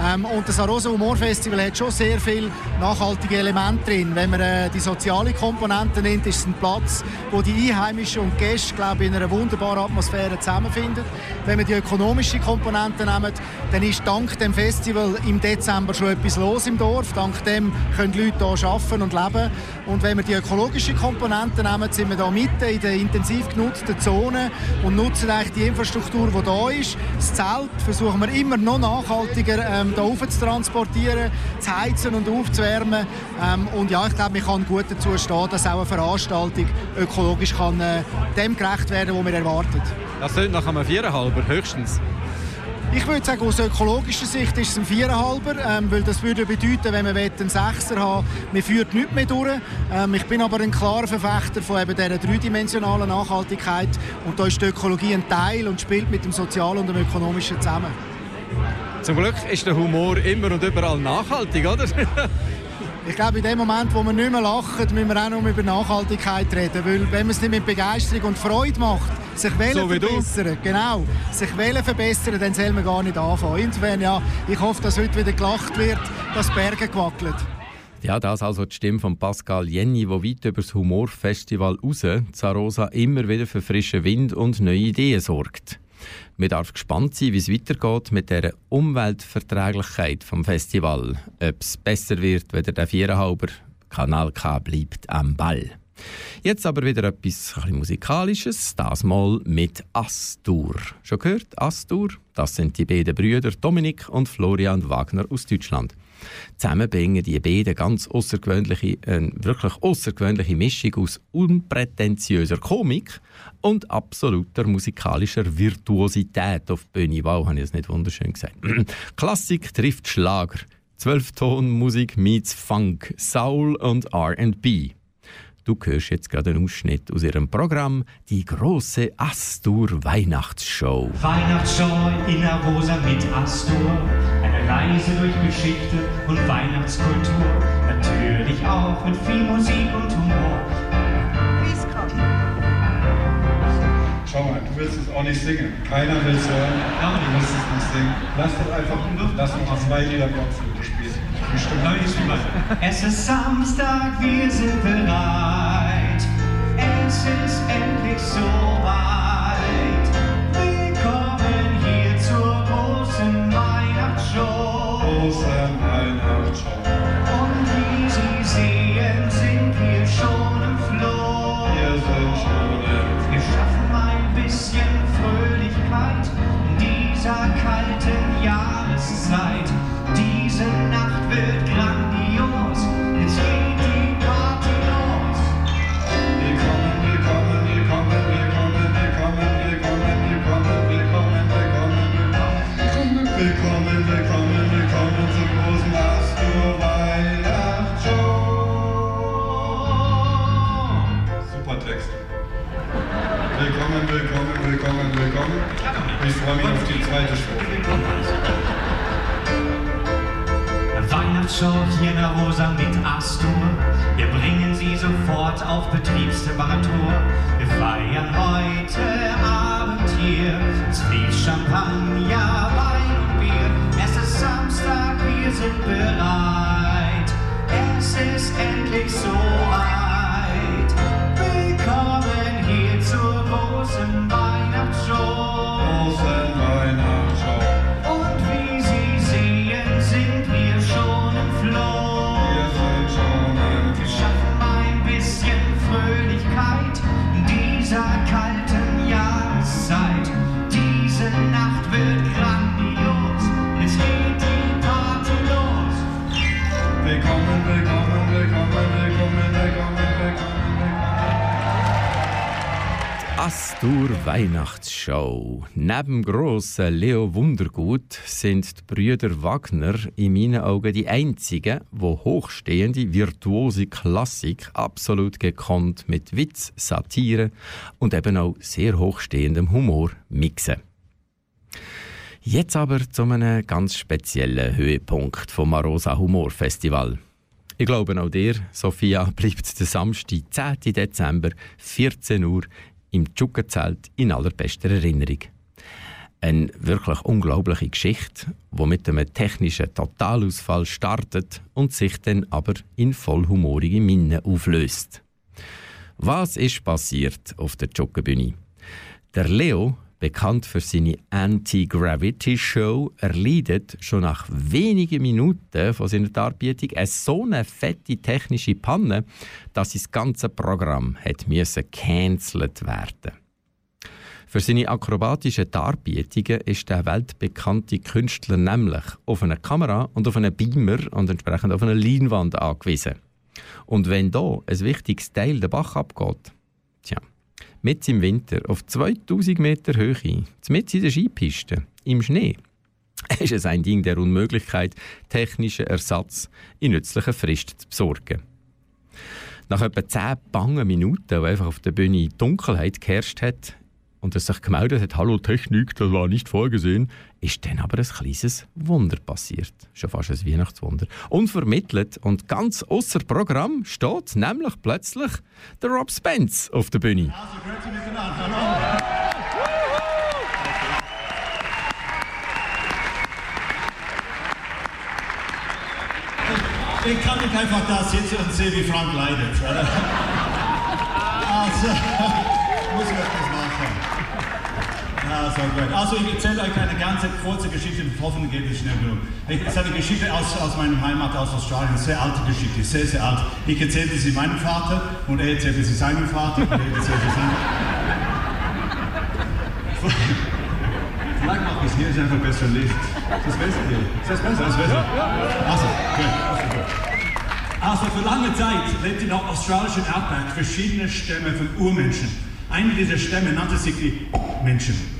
Ähm, und das Arosa Humor Festival hat schon sehr viele nachhaltige Elemente drin. Wenn man äh, die soziale Komponente nimmt, ist es ein Platz, wo die Einheimischen und Gäste glaube in einer wunderbaren Atmosphäre zusammenfinden. Wenn wir die ökonomische Komponente nehmen, dann ist dank dem Festival im Dezember schon etwas los im Dorf. Dank dem können die Leute hier arbeiten und leben. Und wenn wir die ökologische Komponente nehmen, sind wir hier mitten in der intensiv genutzten Zone und nutzen eigentlich die Infrastruktur, die da ist. Das Zelt versuchen wir immer noch nachhaltiger ähm, hier zu transportieren, zu heizen und aufzuwärmen. Ähm, und ja, ich glaube, man kann gut dazu stehen, dass auch eine Veranstaltung ökologisch kann, äh, dem gerecht werden kann, was wir erwarten. Das klingt nach einem Viererhalber, höchstens. Ich würde sagen, aus ökologischer Sicht ist es ein Viererhalber, ähm, weil das würde bedeuten, wenn man einen Sechser haben man führt nichts mehr durch. Ähm, ich bin aber ein klarer Verfechter von eben dieser dreidimensionalen Nachhaltigkeit und da ist die Ökologie ein Teil und spielt mit dem Sozialen und dem Ökonomischen zusammen. Zum Glück ist der Humor immer und überall nachhaltig, oder? Ich glaube, in dem Moment, wo wir nicht mehr lachen, müssen wir auch noch über Nachhaltigkeit reden. Weil wenn man es nicht mit Begeisterung und Freude macht, sich so verbessern, du. genau, sich wählen verbessern, dann soll man gar nicht anfangen. Insofern, ja, ich hoffe, dass heute wieder gelacht wird, dass Berge gewackelt. Ja, das also die Stimme von Pascal Jenny, wo weit über das Humorfestival raus Zarosa immer wieder für frischen Wind und neue Ideen sorgt. Man darf gespannt sein, wie es weitergeht mit der Umweltverträglichkeit vom Festival. Ob es besser wird, wenn der Viererhalber Kanal K bleibt am Ball. Jetzt aber wieder etwas Musikalisches, das mal mit Astur. Schon gehört? Astur? Das sind die beiden Brüder Dominik und Florian Wagner aus Deutschland. Zusammen bringen die beiden ganz außergewöhnliche, äh, wirklich außergewöhnliche Mischung aus unprätentiöser Komik und absoluter musikalischer Virtuosität auf die Bühne. Wow, habe ich das nicht wunderschön gesagt. Klassik trifft Schlager. Zwölftonmusik meets Funk, Soul und R&B. Du hörst jetzt gerade einen Ausschnitt aus ihrem Programm, die große Astur Weihnachtsshow. Weihnachtsshow in der Rosa mit Astur. Eine Reise durch Geschichte und Weihnachtskultur. Natürlich auch mit viel Musik und Humor. Schau mal, du willst es auch nicht singen. Keiner will es hören. Du willst es nicht singen. Lass doch einfach, lass doch mal zwei Lieder Blockflöte spielen. Es ist Samstag, wir sind bereit. Es ist endlich so willkommen, willkommen. Ich freue mich auf die zweite Show. Weihnachtsshow hier in der Rosa mit Astur. Wir bringen sie sofort auf Betriebstemperatur. Wir feiern heute Abend hier. Es fließt Champagner, Wein und Bier. Es ist Samstag, wir sind bereit. Es ist endlich so weit. Willkommen hier zur großen Weihnachtsshow. Astur Weihnachtsshow. Neben grossen Leo Wundergut sind die Brüder Wagner in meinen Augen die einzigen, wo hochstehende virtuose Klassik absolut gekonnt mit Witz, Satire und eben auch sehr hochstehendem Humor mixen. Jetzt aber zu einem ganz speziellen Höhepunkt vom Marosa Humor Festival. Ich glaube auch dir, Sophia, bleibt der Samstag, 10. Dezember, 14 Uhr, im Tschuggenzelt in allerbester Erinnerung. Eine wirklich unglaubliche Geschichte, die mit einem technischen Totalausfall startet und sich dann aber in vollhumorige Minnen auflöst. Was ist passiert auf der Joggenbühne? Der Leo, bekannt für seine Anti-Gravity-Show, erleidet schon nach wenigen Minuten von seiner Darbietung eine so eine fette technische Panne, dass das ganze Programm hat cancelled werden für seine akrobatischen Darbietungen ist der weltbekannte Künstler nämlich auf eine Kamera und auf einen Beamer und entsprechend auf eine Leinwand angewiesen. Und wenn da ein wichtiges Teil der Bach abgeht, tja, mit im Winter auf 2000 Meter Höhe, mit in der Skipiste, im Schnee, ist es ein Ding der Unmöglichkeit, technischen Ersatz in nützlicher Frist zu besorgen. Nach etwa 10 bangen Minuten, wo einfach auf der Bühne Dunkelheit geherrscht hat, und er sich gemeldet hat, hallo Technik, das war nicht vorgesehen, ist dann aber ein kleines Wunder passiert. Schon fast ein Weihnachtswunder. Unvermittelt und ganz außer Programm steht nämlich plötzlich der Rob Spence auf der Bühne. Also, grüezi miteinander. Hallo. Ich kann nicht einfach da sitzen und sehen, wie Frank leidet. Also, muss ich etwas machen. Ja, so gut. Also ich erzähle euch eine ganz kurze Geschichte, hoffentlich geht es schnell durch. Es ist eine Geschichte aus, aus meiner Heimat, aus Australien, eine sehr alte Geschichte, sehr, sehr alt. Ich erzählte sie meinem Vater und er erzählte sie seinem Vater und er erzählte sie seinem... Vielleicht mache ich es hier, ist einfach besser Licht. Ist das besser hier? Ist das besser? Ist das besser? Also, okay. Also für lange Zeit lebten in der australischen Outback verschiedene Stämme von Urmenschen. Eine dieser Stämme nannte sich die Menschen.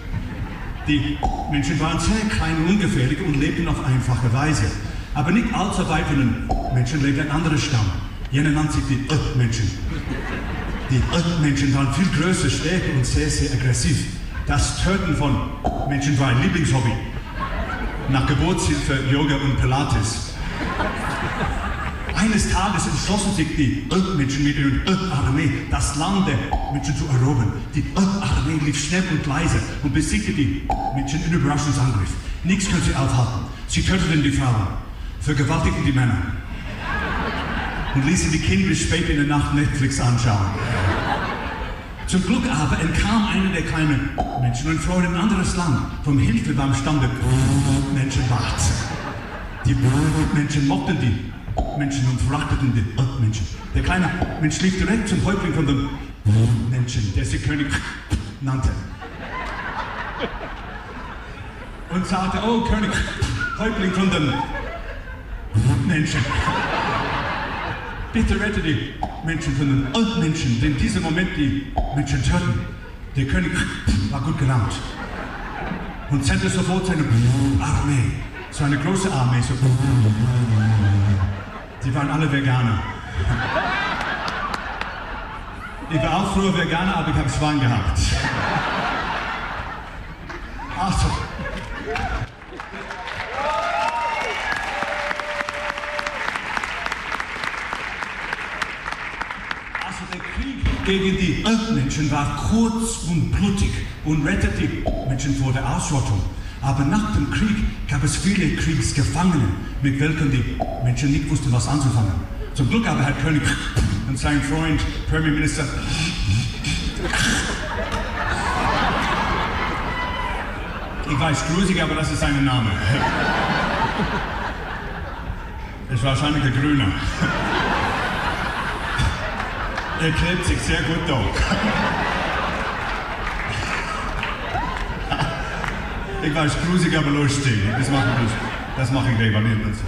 Die Menschen waren sehr klein und ungefährlich und lebten auf einfache Weise. Aber nicht allzu weit von den Menschen lebte ein anderer Stamm. Jener nannte sich die Öt-Menschen. Die Öt-Menschen waren viel größer, stärker und sehr, sehr aggressiv. Das Töten von Menschen war ein Lieblingshobby. Nach Geburtshilfe, Yoga und Pilates. Eines Tages entschlossen sich die Menschen mit ihrer Armee, das Land der Menschen zu erobern. Die Armee lief schnell und leise und besiegte die Menschen in Überraschungsangriff. Nichts konnte sie aufhalten. Sie töteten die Frauen, vergewaltigten die Männer und ließen die Kinder spät in der Nacht Netflix anschauen. Zum Glück aber entkam einer der kleinen Menschen und floh in ein anderes Land vom Hilfe beim Stamm der Menschenwacht. Die Menschen mockten die Menschen und verachteten die Menschen. Der kleine Mensch lief direkt zum Häuptling von den Menschen, der sie König nannte. Und sagte, oh König, Häuptling von den Menschen. Bitte rette die Menschen von den Menschen, denn dieser Moment die Menschen töten. Der König war gut gelaunt und sendete sofort seine Armee, so eine große Armee, so Sie waren alle Veganer. Ich war auch früher Veganer, aber ich habe Schwein gehabt. Also. Also der Krieg gegen die Menschen war kurz und blutig und rettete die Menschen vor der Ausrottung. Aber nach dem Krieg gab es viele Kriegsgefangene, mit welchen die Menschen nicht wussten, was anzufangen. Zum Glück aber hat König und sein Freund, Premierminister, ich weiß, grusig, aber das ist sein Name. Ist wahrscheinlich ein Grüner. Er klebt sich sehr gut da. Ich weiß, grusig, aber lustig. Das mache ich, das mache ich gleich, weil ich das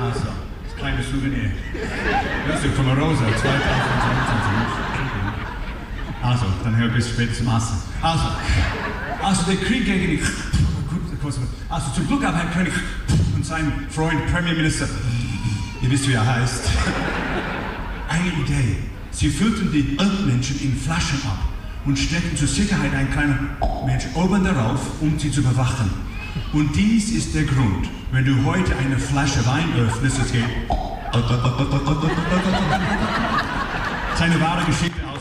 Also, das kleine Souvenir. Ist von der Rosa, 2020. Also, dann hör bis spät zum Essen. Also, also der Krieg gegen die... Also zum Glück aber Herr König und sein Freund Premierminister, ihr wisst wie er heißt, eine Idee. Sie füllten die Menschen in Flaschen ab und stecken zur Sicherheit ein kleiner Mensch oben darauf, um sie zu bewachen. Und dies ist der Grund, wenn du heute eine Flasche Wein öffnest, es geht. Seine wahre Geschichte aus.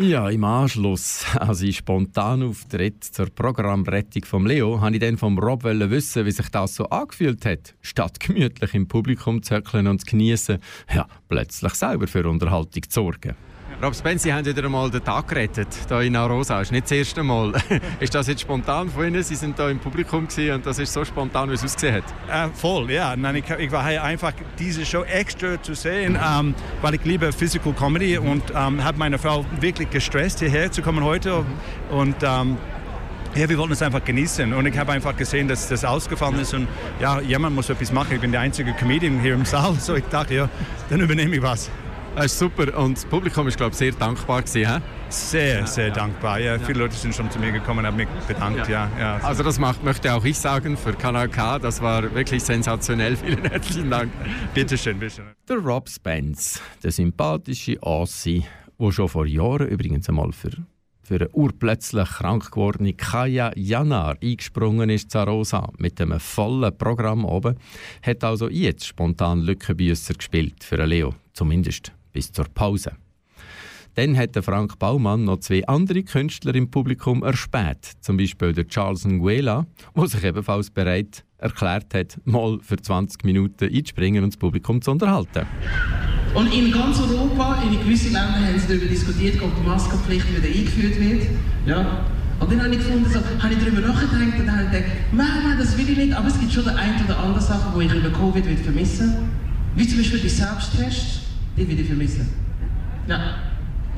Ja, im Anschluss an seinen spontanen Auftritt zur Programmrettung von Leo, wollte ich dann vom Rob wissen, wie sich das so angefühlt hat, statt gemütlich im Publikum zu höckeln und zu genießen, ja, plötzlich selber für Unterhaltung zu sorgen. Rob Spence, Sie haben wieder einmal den Tag gerettet, hier in Arosa. Das ist nicht das erste Mal. ist das jetzt spontan von Ihnen? Sie sind hier im Publikum und das ist so spontan, wie es ausgesehen hat? Äh, voll, ja. Nein, ich, ich, war hier einfach, diese Show extra zu sehen, ähm, weil ich liebe Physical Comedy und ähm, habe meine Frau wirklich gestresst, hierher zu kommen heute. Und ähm, ja, wir wollten es einfach genießen und ich habe einfach gesehen, dass das ausgefallen ist und ja, jemand muss etwas machen. Ich bin der einzige Comedian hier im Saal, so ich dachte, ja, dann übernehme ich was. Das ist super. Und das Publikum ist, glaube ich, sehr dankbar gewesen, Sehr, sehr ja. dankbar. Ja, viele Leute sind schon zu mir gekommen und haben mich bedankt. Ja. Ja, Also das macht, möchte auch ich sagen für Kanal K. Das war wirklich sensationell. Vielen herzlichen Dank. Bitteschön, bitteschön. Der Rob Spence, der sympathische Aussie, der schon vor Jahren übrigens einmal für für eine urplötzlich krank gewordene Kaya Janar eingesprungen ist Zarosa mit einem vollen Programm oben, hat also jetzt spontan Lückenbüsser gespielt für Leo, zumindest bis zur Pause. Dann hat Frank Baumann noch zwei andere Künstler im Publikum erspäht, zum Beispiel der Charles Nguela, der sich ebenfalls bereit erklärt hat, mal für 20 Minuten einzuspringen und das Publikum zu unterhalten. Und in ganz Europa, in gewissen Ländern haben sie darüber diskutiert, ob die Maskenpflicht wieder eingeführt wird. Ja. Und dann habe ich gefunden, so, habe ich darüber nachgedacht und habe gedacht, nein, nein, das will ich nicht, aber es gibt schon die eine oder andere Sache, die ich über Covid vermissen Wie zum Beispiel die Selbsttests ich vermissen. Ja.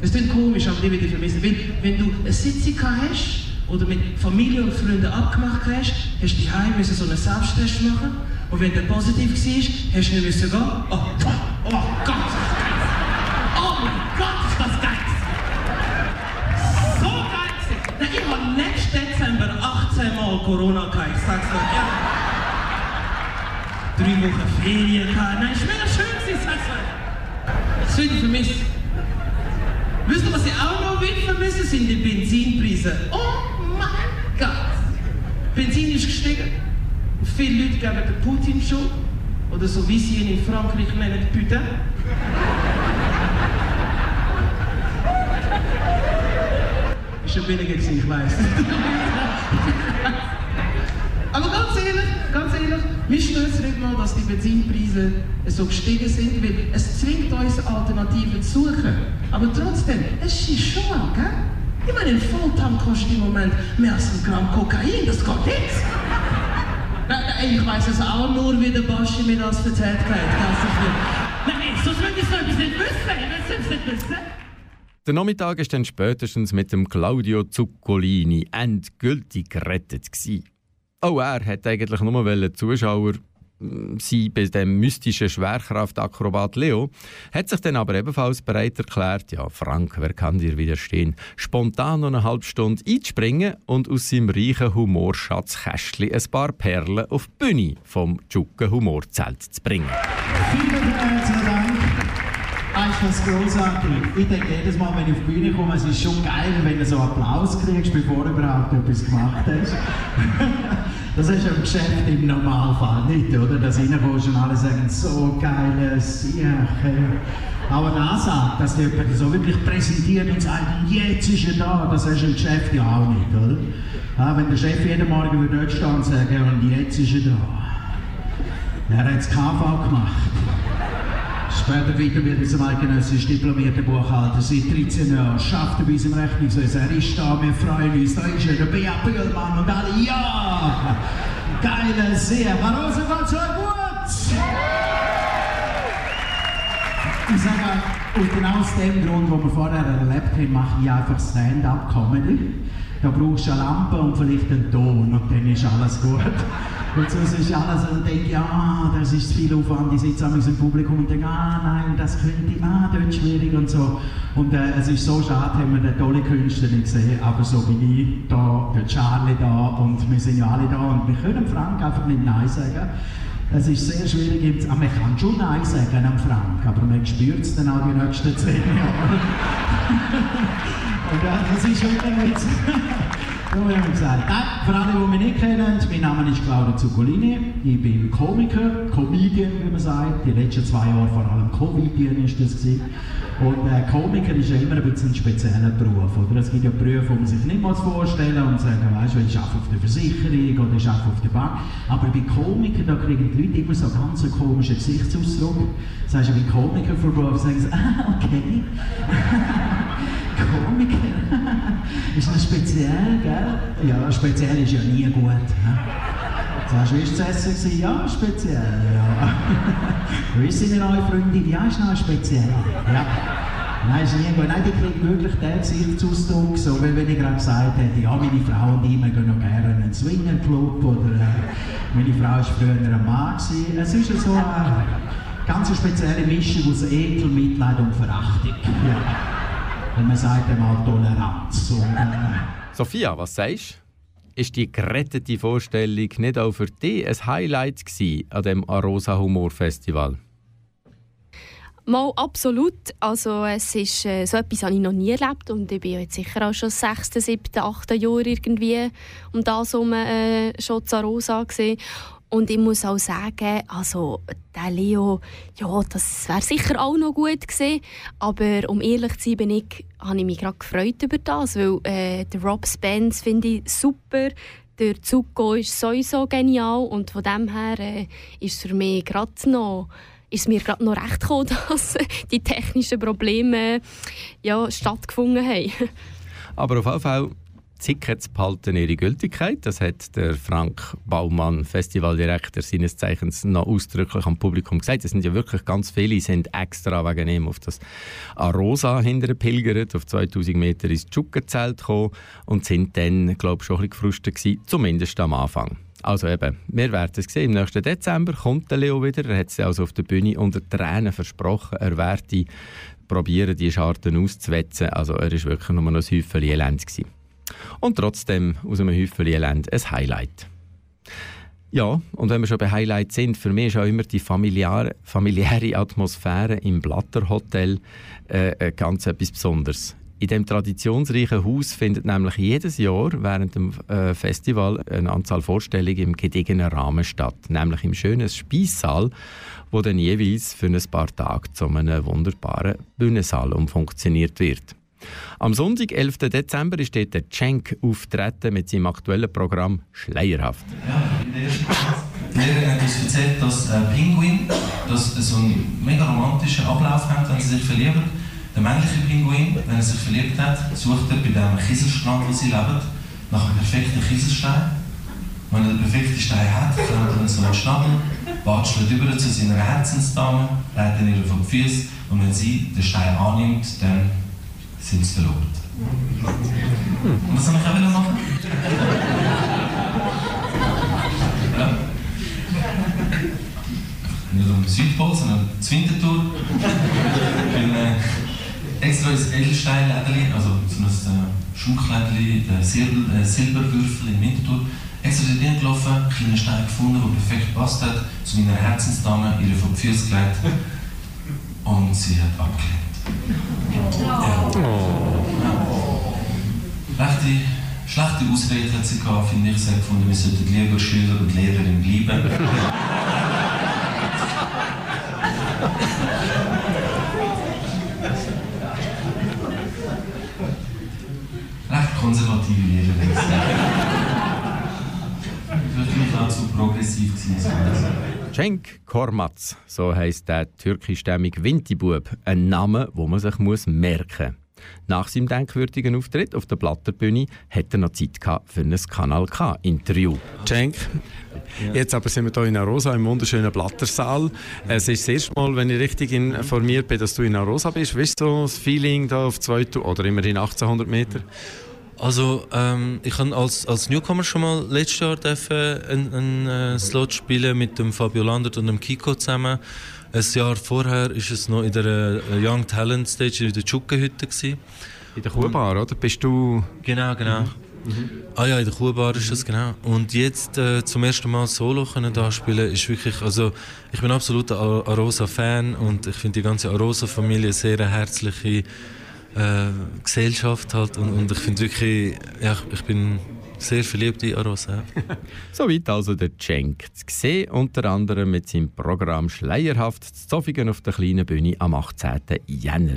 Das klingt komisch, ich vermissen. Weil, wenn du eine Sitzung hast oder mit Familie und Freunden abgemacht hast, hast du daheim müssen so einen Selbsttest machen. Und wenn der positiv war, hast du nicht müssen gehen. Oh, oh, oh Gott! Oh mein Gott, ist das! So geil! Ich habe letzten Dezember 18 Mal Corona gehabt, ich sag's dir. Ja. Drei Wochen Ferien gehabt. Nein, es war schön, ich sag's dir. Ich vermisst. Wisst ihr, was ich auch noch will vermissen, sind die Benzinpreise. Oh mein Gott! Benzin ist gestiegen. Viele Leute geben den Putin schon. Oder so wie sie ihn in Frankreich nennen, Putin. ist schon billiger gewesen, ich weiß. Aber ganz ehrlich, ganz ehrlich, mich stört nicht mal, dass die Benzinpreise so gestiegen sind, weil es zwingt uns, Alternativen zu suchen. Aber trotzdem, es ist schon, gell? Ich meine, ein Volltank kostet im Moment mehr als ein Gramm Kokain, das geht nicht. Ich weiß es auch nur, wie der Baschi mir das erzählt hat. Nein, sonst würde ich es nicht wissen. Ich es nicht wissen. Der Nachmittag war dann spätestens mit dem Claudio Zuccolini endgültig gerettet. Gewesen. Auch er hat eigentlich nur Zuschauer hm, sie bei dem mystischen Schwerkraftakrobat Leo, hat sich dann aber ebenfalls bereit erklärt, ja, Frank, wer kann dir widerstehen, spontan noch eine halbe Stunde einzuspringen und aus seinem reichen Humorschatzkästchen ein paar Perlen auf die Bühne vom Tschucken Humorzelt zu bringen. Du, was großartig? Ich denke jedes Mal, wenn ich auf die Bühne komme, es ist schon geil, wenn du so Applaus kriegst, bevor du überhaupt etwas gemacht hast. Das ist im Geschäft im Normalfall nicht, oder? Dass reinkommst und alle sagen, so geiles Sache. Aber das sagt, dass der jemand so wirklich präsentiert und sagt, jetzt ist er da, das hast du im Geschäft ja auch nicht, oder? Wenn der Chef jeden Morgen dort steht und sagt, und jetzt ist er da. Er hat das KV gemacht. Später weiterbildet zum eidgenössisch diplomierter Buchhalter seit 13 Jahren, schafft er bei unserem Rechnungswesen. Er ist da, wir freuen uns. Da ist er, der Bea Bühlmann und alle, ja! Geile sehr. Warum sind wir so gut? Ich sage, und genau aus dem Grund, den wir vorher erlebt haben, mache ich einfach Stand-up-Comedy. Da brauchst du eine Lampe und vielleicht einen Ton und dann ist alles gut. Und so ist alles, ich denke, ja, das ist viel Aufwand, ich sitze am Publikum und denke, ah nein, das könnte, ah, dort schwierig und so. Und äh, es ist so schade, haben wir den tollen Künstler nicht gesehen, aber so wie ich da, der Charlie da und wir sind ja alle da und wir können Frank einfach nicht Nein sagen. Es ist sehr schwierig, ah, man kann schon Nein sagen am Frank, aber man spürt es dann auch die nächsten zehn Jahre. und das ist schon ein Witz. Nein, für alle, die mich nicht kennen, mein Name ist Claudio Zuccolini. Ich bin Komiker, Comedian, wie man sagt. Die letzten zwei Jahre vor allem Comedian ist das gewesen. Und äh, Komiker ist ja immer ein bisschen ein spezieller Beruf. Oder? Es gibt ja Berufe, die man sich nicht mal vorstellen und sagen, weißt du, ich arbeite auf der Versicherung oder ich arbeite auf der Bank. Aber bei Komikern, da kriegen die Leute immer so ganz einen komischen Gesichtsausdruck. Sagst du, wie Komiker vor Beruf, sagen sie, ah, okay. Komiker. Ist das speziell, gell? Ja, speziell ist ja nie gut. Sagst du, war das Essen? Ja, speziell. Ja. wie sind eure Freundin? Ja, ist noch speziell. Ja. Nein, ist nie gut. Nein, die kriegen wirklich den Gesichtsausdruck, so wie wenn ich gerade gesagt hätte, ja, meine Frau und ich, gehen noch gerne in einen Swingerclub oder äh, meine Frau war früher ein Mann. Es ist so eine ganz spezielle Mischung aus Ekel, Mitleid und Verachtung. Ja. Man sagt einmal Toleranz. Und, äh, Sophia, was sagst du? Ist die gerettete Vorstellung nicht auch für dich ein Highlight gewesen an dem Arosa Humor Festival? Mal absolut. Also es ist äh, so etwas habe ich noch nie erlebt und ich bin jetzt sicher auch schon 6., 7., 8. Jahr irgendwie um das herum äh, schon zu Arosa gesehen. Und ich muss auch sagen, also der Leo, ja, das wäre sicher auch noch gut gewesen. Aber um ehrlich zu sein, bin ich, habe ich mich gerade gefreut über das, weil äh, der Rob Spence finde ich super. Der Zuko ist sowieso genial und von dem her äh, ist für mich gerade noch ist mir gerade noch recht gekommen, dass die technischen Probleme ja, stattgefunden haben. Aber auf jeden Fall Tickets behalten ihre Gültigkeit. Das hat der Frank Baumann, Festivaldirektor seines Zeichens, noch ausdrücklich am Publikum gesagt. Es sind ja wirklich ganz viele, sind extra wegen ihm auf das Arosa hinterpilgert, auf 2000 Meter ins Tschuggenzelt gekommen und sind dann, glaube ich, schon ein bisschen gefrustet gewesen, zumindest am Anfang. Also eben, wir werden es sehen. Im nächsten Dezember kommt der Leo wieder. Er hat es also auf der Bühne unter Tränen versprochen. Er werde probieren, die Scharten auszuwetzen. Also er war wirklich nur noch ein Häufchen Elend. Gewesen. Und trotzdem aus einem Häufchen Elend ein Highlight. Ja, und wenn wir schon bei Highlights sind, für mich ist auch immer die familiäre, familiäre Atmosphäre im Blatter Hotel äh, ganz etwas Besonderes. In dem traditionsreichen Haus findet nämlich jedes Jahr während dem äh, Festival eine Anzahl Vorstellungen im gediegenen Rahmen statt, nämlich im schönen Speissaal, wo dann jeweils für ein paar Tage zu einem wunderbaren Bühnensaal umfunktioniert wird. Am Sonntag, 11. Dezember, ist dort der Cenk auftreten mit seinem aktuellen Programm Schleierhaft. Ja, in der ersten hat uns erzählt, dass äh, Pinguin dass so einen mega romantischen Ablauf haben, wenn sie sich verlieben. Der männliche Pinguin, wenn er sich verliebt hat, sucht er bei dem Kieselstrand, wo sie leben, nach einem perfekten Kieselstein. Wenn er den perfekten Stein hat, klemmt er so einen Schnabel, watschelt über zu seiner Herzensdame, reitet ihr vor die Füße und wenn sie den Stein annimmt, dann sind sie verlobt. Und was soll ich auch wieder machen? Ja. Nicht um den Südpol, sondern zur Wintertour. Ich bin äh, extra ins Edelsteinlädeli, also so ein äh, Schmucklädeli, äh, Silber, äh, Silberwürfel in Winterthur. Extra dort gelaufen, einen kleinen Stein gefunden, der perfekt passt hat, zu meiner Herzensdame, ihre die Füße gelegt und sie hat abgelehnt. Ja. Rechte, schlechte Ausrede hat sie gehabt, finde ich. Sie hat gefunden, wir sollten lieber Schüler und Lehrerin bleiben. Recht konservative Lehrerin. Vielleicht auch zu progressiv gewesen. Cenk Kormaz, so heisst der türkischstämmige Wintibub, ein Name, wo man sich muss merken muss. Nach seinem denkwürdigen Auftritt auf der Blatterbühne hat er noch Zeit für ein Kanal K-Interview. Cenk, jetzt aber sind wir hier in Arosa im wunderschönen Blattersaal. Es ist das erste Mal, wenn ich richtig informiert bin, dass du in Arosa bist. Wie ist so das Feeling da auf 2000 oder immerhin 1800 Meter? Also ähm, ich habe als, als Newcomer schon mal letztes Jahr einen, einen äh, Slot spielen mit dem Fabio Landert und dem Kiko zusammen. Ein Jahr vorher ist es noch in der äh, Young Talent Stage in der Tschuckenhütte In der Kuhbar, oder? Bist du... Genau, genau. Mhm. Ah ja, in der Kuhbar ist das genau. Und jetzt äh, zum ersten Mal Solo können da spielen, ist wirklich, also ich bin absoluter Arosa-Fan und ich finde die ganze Arosa-Familie sehr eine herzliche äh, Gesellschaft halt und, und ich finde wirklich, ja, ich bin sehr verliebt in Arosa. Soweit also der Cenk. Zu sehen unter anderem mit seinem Programm Schleierhaft zu Zofingen auf der kleinen Bühne am 18. Jänner.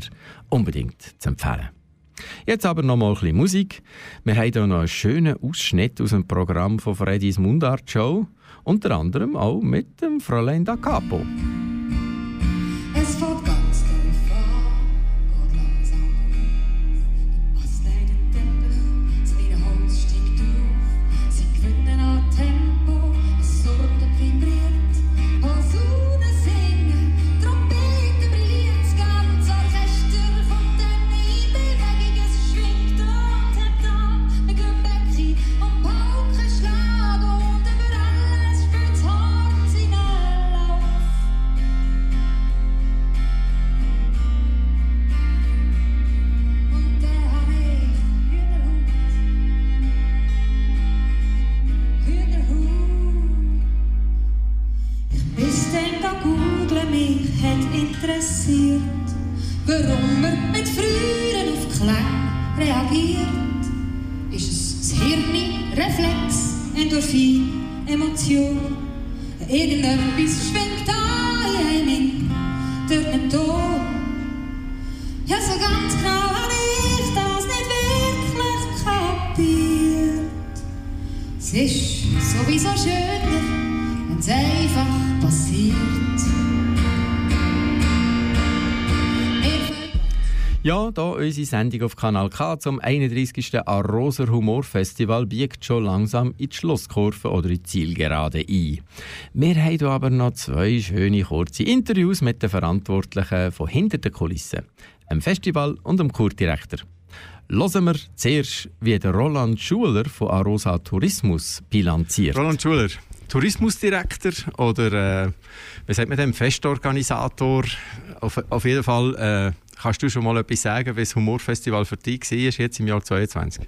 Unbedingt zu empfehlen. Jetzt aber noch mal ein bisschen Musik. Wir haben hier noch einen schönen Ausschnitt aus dem Programm von Freddys Mundart Show. Unter anderem auch mit dem Fräulein da Capo. Ja, da unsere Sendung auf Kanal K zum 31. Aroser Humorfestival biegt schon langsam in die Schlusskurve oder in die Zielgerade ein. Wir haben hier aber noch zwei schöne kurze Interviews mit den Verantwortlichen von hinter den Kulissen, dem Festival und dem Kurdirektor. Hören wir zuerst, wie der Roland Schuler von Arosa Tourismus bilanziert. Roland Schuler, Tourismusdirektor oder äh, wie sagt man dem, Festorganisator. Auf, auf jeden Fall äh, kannst du schon mal etwas sagen, wie das Humorfestival für dich war jetzt im Jahr 2022?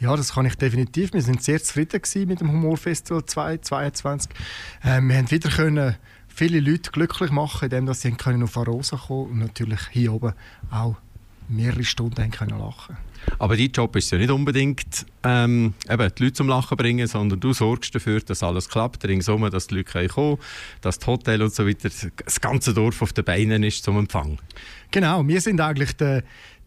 Ja, das kann ich definitiv. Wir sind sehr zufrieden mit dem Humorfestival 2022. Ähm, wir haben wieder können viele Leute glücklich machen, indem sie können auf Arosa kommen und natürlich hier oben auch mehrere Stunden können lachen. Aber dein Job ist ja nicht unbedingt ähm, eben die Leute zum Lachen bringen, sondern du sorgst dafür, dass alles klappt, ringsum, dass die Leute kommen können, dass das Hotel und so weiter, das ganze Dorf auf den Beinen ist zum Empfang. Genau, wir sind eigentlich die,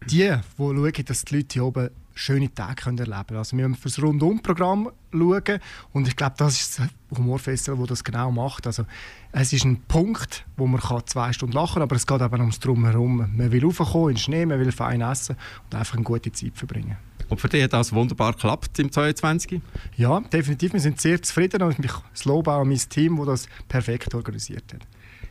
die, schauen, dass die Leute hier oben schöne Tage können erleben können. Also wir müssen fürs Rundum-Programm schauen und ich glaube, das ist das Humorfestival, das das genau macht. Also es ist ein Punkt, wo man kann zwei Stunden lachen kann, aber es geht eben ums Drumherum. Man will raufkommen in den Schnee, man will fein essen und einfach eine gute Zeit verbringen. Und für dich hat das wunderbar geklappt im 2022? Ja, definitiv. Wir sind sehr zufrieden und ich lobe auch mein Team, das das perfekt organisiert hat.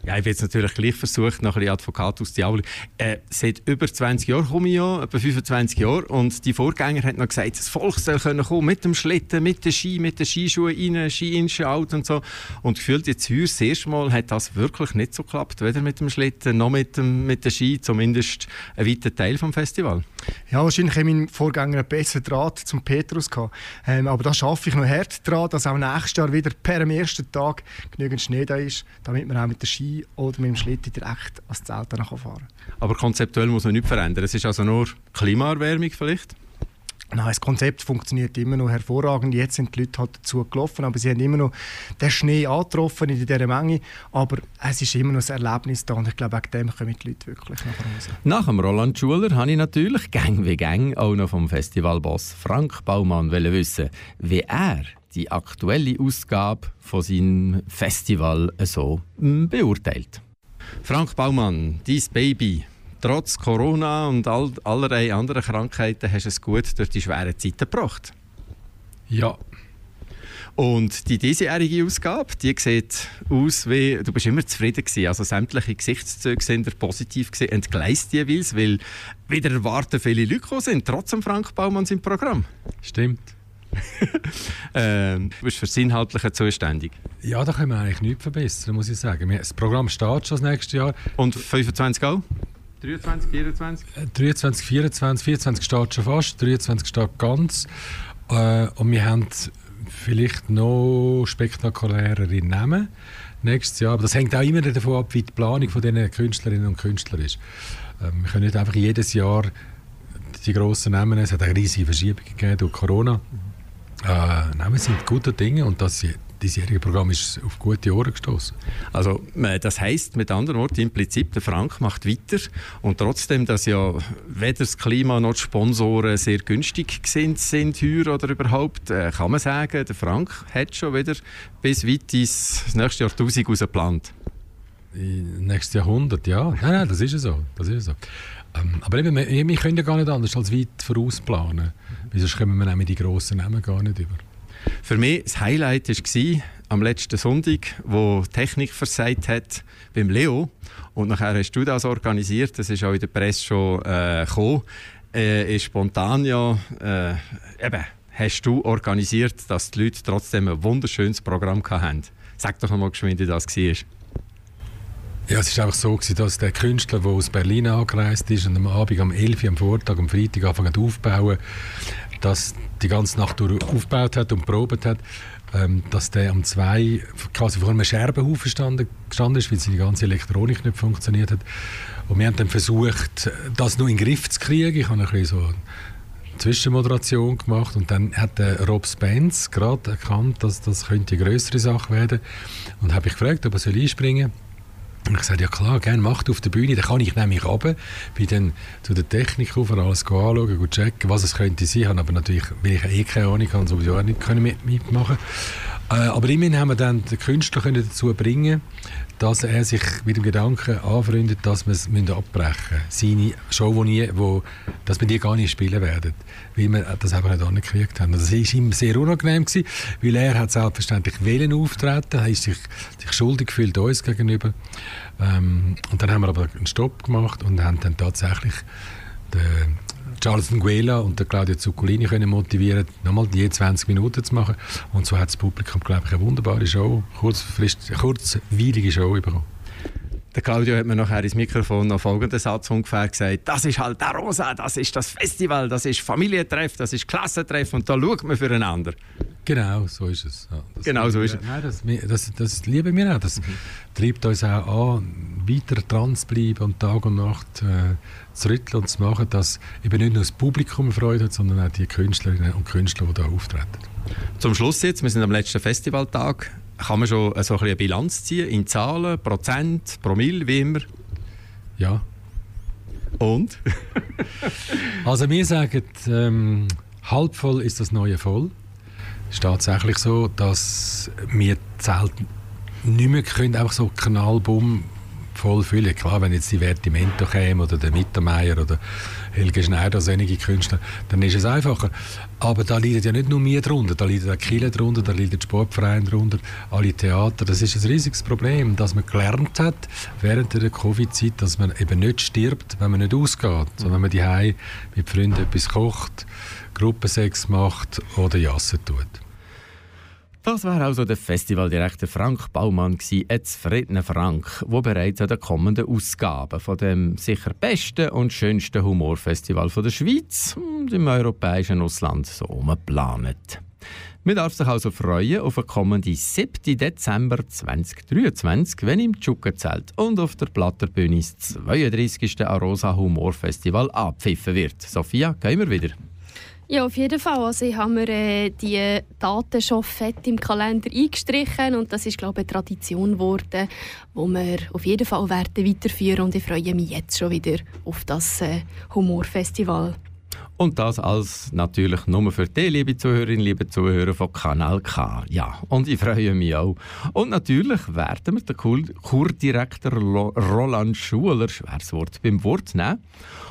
Ja, ich habe jetzt natürlich gleich versucht, nach ein Advokat aus Diablo. Äh, seit über 20 Jahren komme ich ja, etwa 25 Jahre. Und die Vorgänger haben noch gesagt, das Volk soll können kommen mit dem Schlitten, mit den Ski, mit den Skischuhen rein, Ski in, out und so. Und gefühlt jetzt heuer das erste Mal hat das wirklich nicht so geklappt, weder mit dem Schlitten noch mit dem, mit den Ski, zumindest ein weiter Teil vom Festival. Ja, wahrscheinlich hat mein Vorgänger einen besseren Draht zum Petrus gehabt. Ähm, aber da schaffe ich noch hart dran, dass auch nächstes Jahr wieder per am ersten Tag genügend Schnee da ist, damit man auch mit der Ski oder mit dem Schlitten direkt ans Zelt fahren kann. Aber konzeptuell muss man nichts verändern. Es ist also nur Klimaerwärmung vielleicht? Nein, das Konzept funktioniert immer noch hervorragend. Jetzt sind die Leute halt dazu gelaufen, aber sie haben immer noch den Schnee angetroffen in dieser Menge. Aber es ist immer noch ein Erlebnis da und ich glaube, wegen dem kommen die Leute wirklich nach Hause. Nach dem Roland Schuler habe ich natürlich gang wie gang auch noch vom Festivalboss Frank Baumann wissen, wie er die aktuelle Ausgabe von seinem Festival so beurteilt. Frank Baumann, dein Baby. Trotz Corona und all, allerlei anderen Krankheiten hast du es gut durch die schweren Zeiten gebracht. Ja. Und die diesjährige Ausgabe, die sieht aus wie, du bist immer zufrieden gewesen. Also sämtliche Gesichtszüge sind positiv gewesen, entgleist jeweils, weil wieder erwarten viele Leute sind, trotzdem Frank Baumann im Programm. Stimmt. ähm, du bist für das Inhaltliche zuständig. Ja, da können wir eigentlich nichts verbessern, muss ich sagen. Das Programm startet schon das nächste Jahr. Und 25 auch? 23, 24? 23, 24, 24 steht schon fast, 23 steht ganz. Äh, und wir haben vielleicht noch spektakulärere Namen nächstes Jahr. Aber das hängt auch immer davon ab, wie die Planung von diesen Künstlerinnen und Künstlern ist. Ähm, wir können nicht einfach jedes Jahr die grossen Namen, es hat eine riesige Verschiebung gegeben durch Corona. Äh, nein, wir sind gute Dinge und das diesjährige Programm ist auf gute Ohren gestoßen. Also äh, das heißt mit anderen Worten implizit, der Frank macht weiter und trotzdem, dass ja weder das Klima noch die Sponsoren sehr günstig sind, sind heuer oder überhaupt, äh, kann man sagen, der Frank hat schon wieder bis weit ins nächste Jahrtausend geplant. Nächstes Jahrhundert, ja. Nein, nein, das ist ja so. Das ist so. Ähm, aber eben, wir, wir können ja gar nicht anders als weit vorausplanen. Weil sonst kommen wir mit die grossen Namen gar nicht über. Für mich das Highlight war am letzten Sonntag, wo die Technik versagt hat beim Leo. Und nachher hast du das organisiert, das ist auch in der Presse schon äh, gekommen. Äh, ist spontan ja, äh, eben, hast du organisiert, dass die Leute trotzdem ein wunderschönes Programm hatten. Sag doch mal geschwind, wie das war. Ja, es war einfach so, gewesen, dass der Künstler, der aus Berlin angereist ist und am Abend, am 11 Uhr, am Vortag, am Freitag angefangen aufzubauen, dass die ganze Nacht durch aufgebaut hat und probiert hat, ähm, dass der am 2 quasi vor einem Scherbenhaufen gestanden, gestanden ist, weil seine ganze Elektronik nicht funktioniert hat. Und wir haben dann versucht, das noch in den Griff zu kriegen. Ich habe ein bisschen so eine Zwischenmoderation gemacht und dann hat der Rob Spence gerade erkannt, dass das könnte eine größere Sache werden und habe ich gefragt, ob er einspringen soll. Und ich sagte, ja klar, gerne, macht auf der Bühne. Dann kann ich nämlich runter, bin dann zu der Technik rauf, alles anschauen, gut checken, was es könnte sein. Habe aber natürlich, weil ich eh keine Ahnung habe, sowieso auch nicht können mit, mitmachen äh, Aber immerhin haben wir dann den Künstler können dazu bringen dass er sich mit dem Gedanken anfreundet, dass wir es abbrechen müssen. Seine Show, die nie, wo, dass wir die gar nicht spielen werden, weil wir das einfach nicht angekriegt haben. Also das war ihm sehr unangenehm, gewesen, weil er hat selbstverständlich wollen auftreten, er ist sich, sich schuldig gefühlt uns gegenüber. Ähm, und dann haben wir aber einen Stopp gemacht und haben dann tatsächlich den Charles Nguela und der Claudio Zuccolini können motivieren, nochmal je 20 Minuten zu machen. Und so hat das Publikum, glaube ich, eine wunderbare Show, kurzfrist, kurzweilige Show bekommen. Der Claudio hat mir nachher ins Mikrofon noch folgenden Satz ungefähr gesagt: Das ist halt der Rosa, das ist das Festival, das ist Familientreff, das ist Klassentreff und da schaut man füreinander. Genau, so ist es. Ja, genau so ist es. Nein, das, das, das lieben wir auch. Das mhm. treibt uns auch an, weiter dran zu bleiben und Tag und Nacht äh, zu rütteln und zu machen, dass eben nicht nur das Publikum Freude hat, sondern auch die Künstlerinnen und Künstler, die da auftreten. Zum Schluss jetzt, wir sind am letzten Festivaltag, kann man schon so ein eine Bilanz ziehen in Zahlen, Prozent, Promille, wie immer? Ja. Und? also wir sagen, ähm, halb voll ist das neue voll. Ist tatsächlich so, dass wir Zelt nicht mehr können, einfach so Kanalbumm voll füllen. Klar, wenn jetzt die Vertimento käme oder der Mittermeier oder Helge Schneider, solche Künstler, dann ist es einfacher. Aber da leiden ja nicht nur wir drunter, da leiden auch Kiel drunter, da leiden Sportvereine drunter, alle Theater. Das ist ein riesiges Problem, dass man gelernt hat während der Covid-Zeit, dass man eben nicht stirbt, wenn man nicht ausgeht, sondern wenn man die mit Freunden etwas kocht, Gruppensex macht oder Jassen tut. Das war also der Festivaldirektor Frank Baumann, jetzt Friedner Frank, wo bereits an der kommenden Ausgabe von dem sicher besten und schönsten Humorfestival der Schweiz und im europäischen Ausland so planet. Man darf sich also freuen auf den kommenden 7. Dezember 2023, wenn im Tschuggenzelt und auf der Platterbühne das 32. Arosa Humorfestival abpfiffen wird. Sophia, gehen wir wieder. Ja, auf jeden Fall. Also ich habe mir äh, die Daten schon fett im Kalender eingestrichen und das ist, glaube ich, eine Tradition geworden, die wir auf jeden Fall werden weiterführen und ich freue mich jetzt schon wieder auf das äh, Humorfestival. Und das als natürlich nur für die, liebe Zuhörerinnen, liebe Zuhörer von Kanal K. Ja, und ich freue mich auch. Und natürlich werden wir den Kurdirektor Roland Schuler, schweres Wort, beim Wort nehmen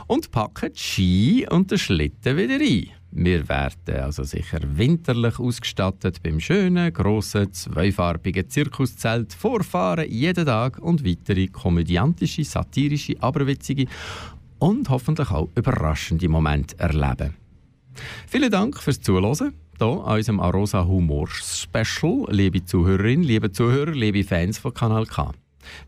und packen die Ski und den Schlitten wieder ein. Wir werden also sicher winterlich ausgestattet beim schönen, grossen, zweifarbigen Zirkuszelt vorfahren, jeden Tag und weitere komödiantische, satirische, aberwitzige und hoffentlich auch überraschende Momente erleben. Vielen Dank fürs Zuhören hier an unserem Arosa Humor Special, liebe Zuhörerinnen, liebe Zuhörer, liebe Fans von Kanal K.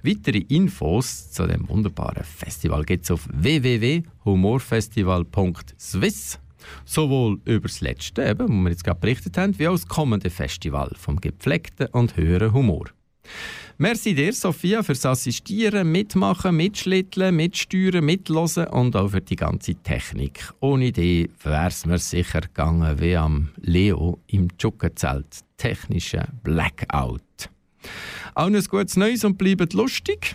Weitere Infos zu dem wunderbaren Festival gibt es auf www.humorfestival.swiss Sowohl über das letzte, eben, wo wir jetzt gerade berichtet haben, wie auch das kommende Festival vom gepflegten und höheren Humor. Merci dir, Sophia, fürs Assistieren, Mitmachen, Mitschlitteln, Mitsteuern, Mitlosen und auch für die ganze Technik. Ohne die wäre es mir sicher gegangen wie am Leo im Dschungenzelt. Technische Blackout. Auch ein gutes Neues und bleibt lustig.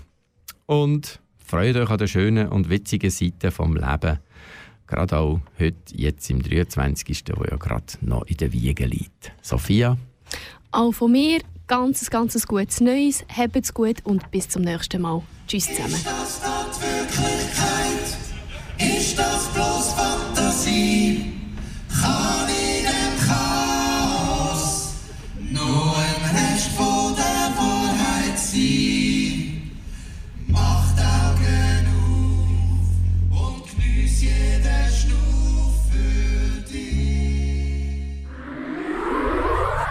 Und freut euch an den schönen und witzigen Seiten vom Leben. Gerade auch heute, jetzt im 23., wo ja gerade noch in der Wiege liegt. Sophia? Auch von mir ganz, ganz gutes Neues. Habt's gut und bis zum nächsten Mal. Tschüss zusammen. Ist das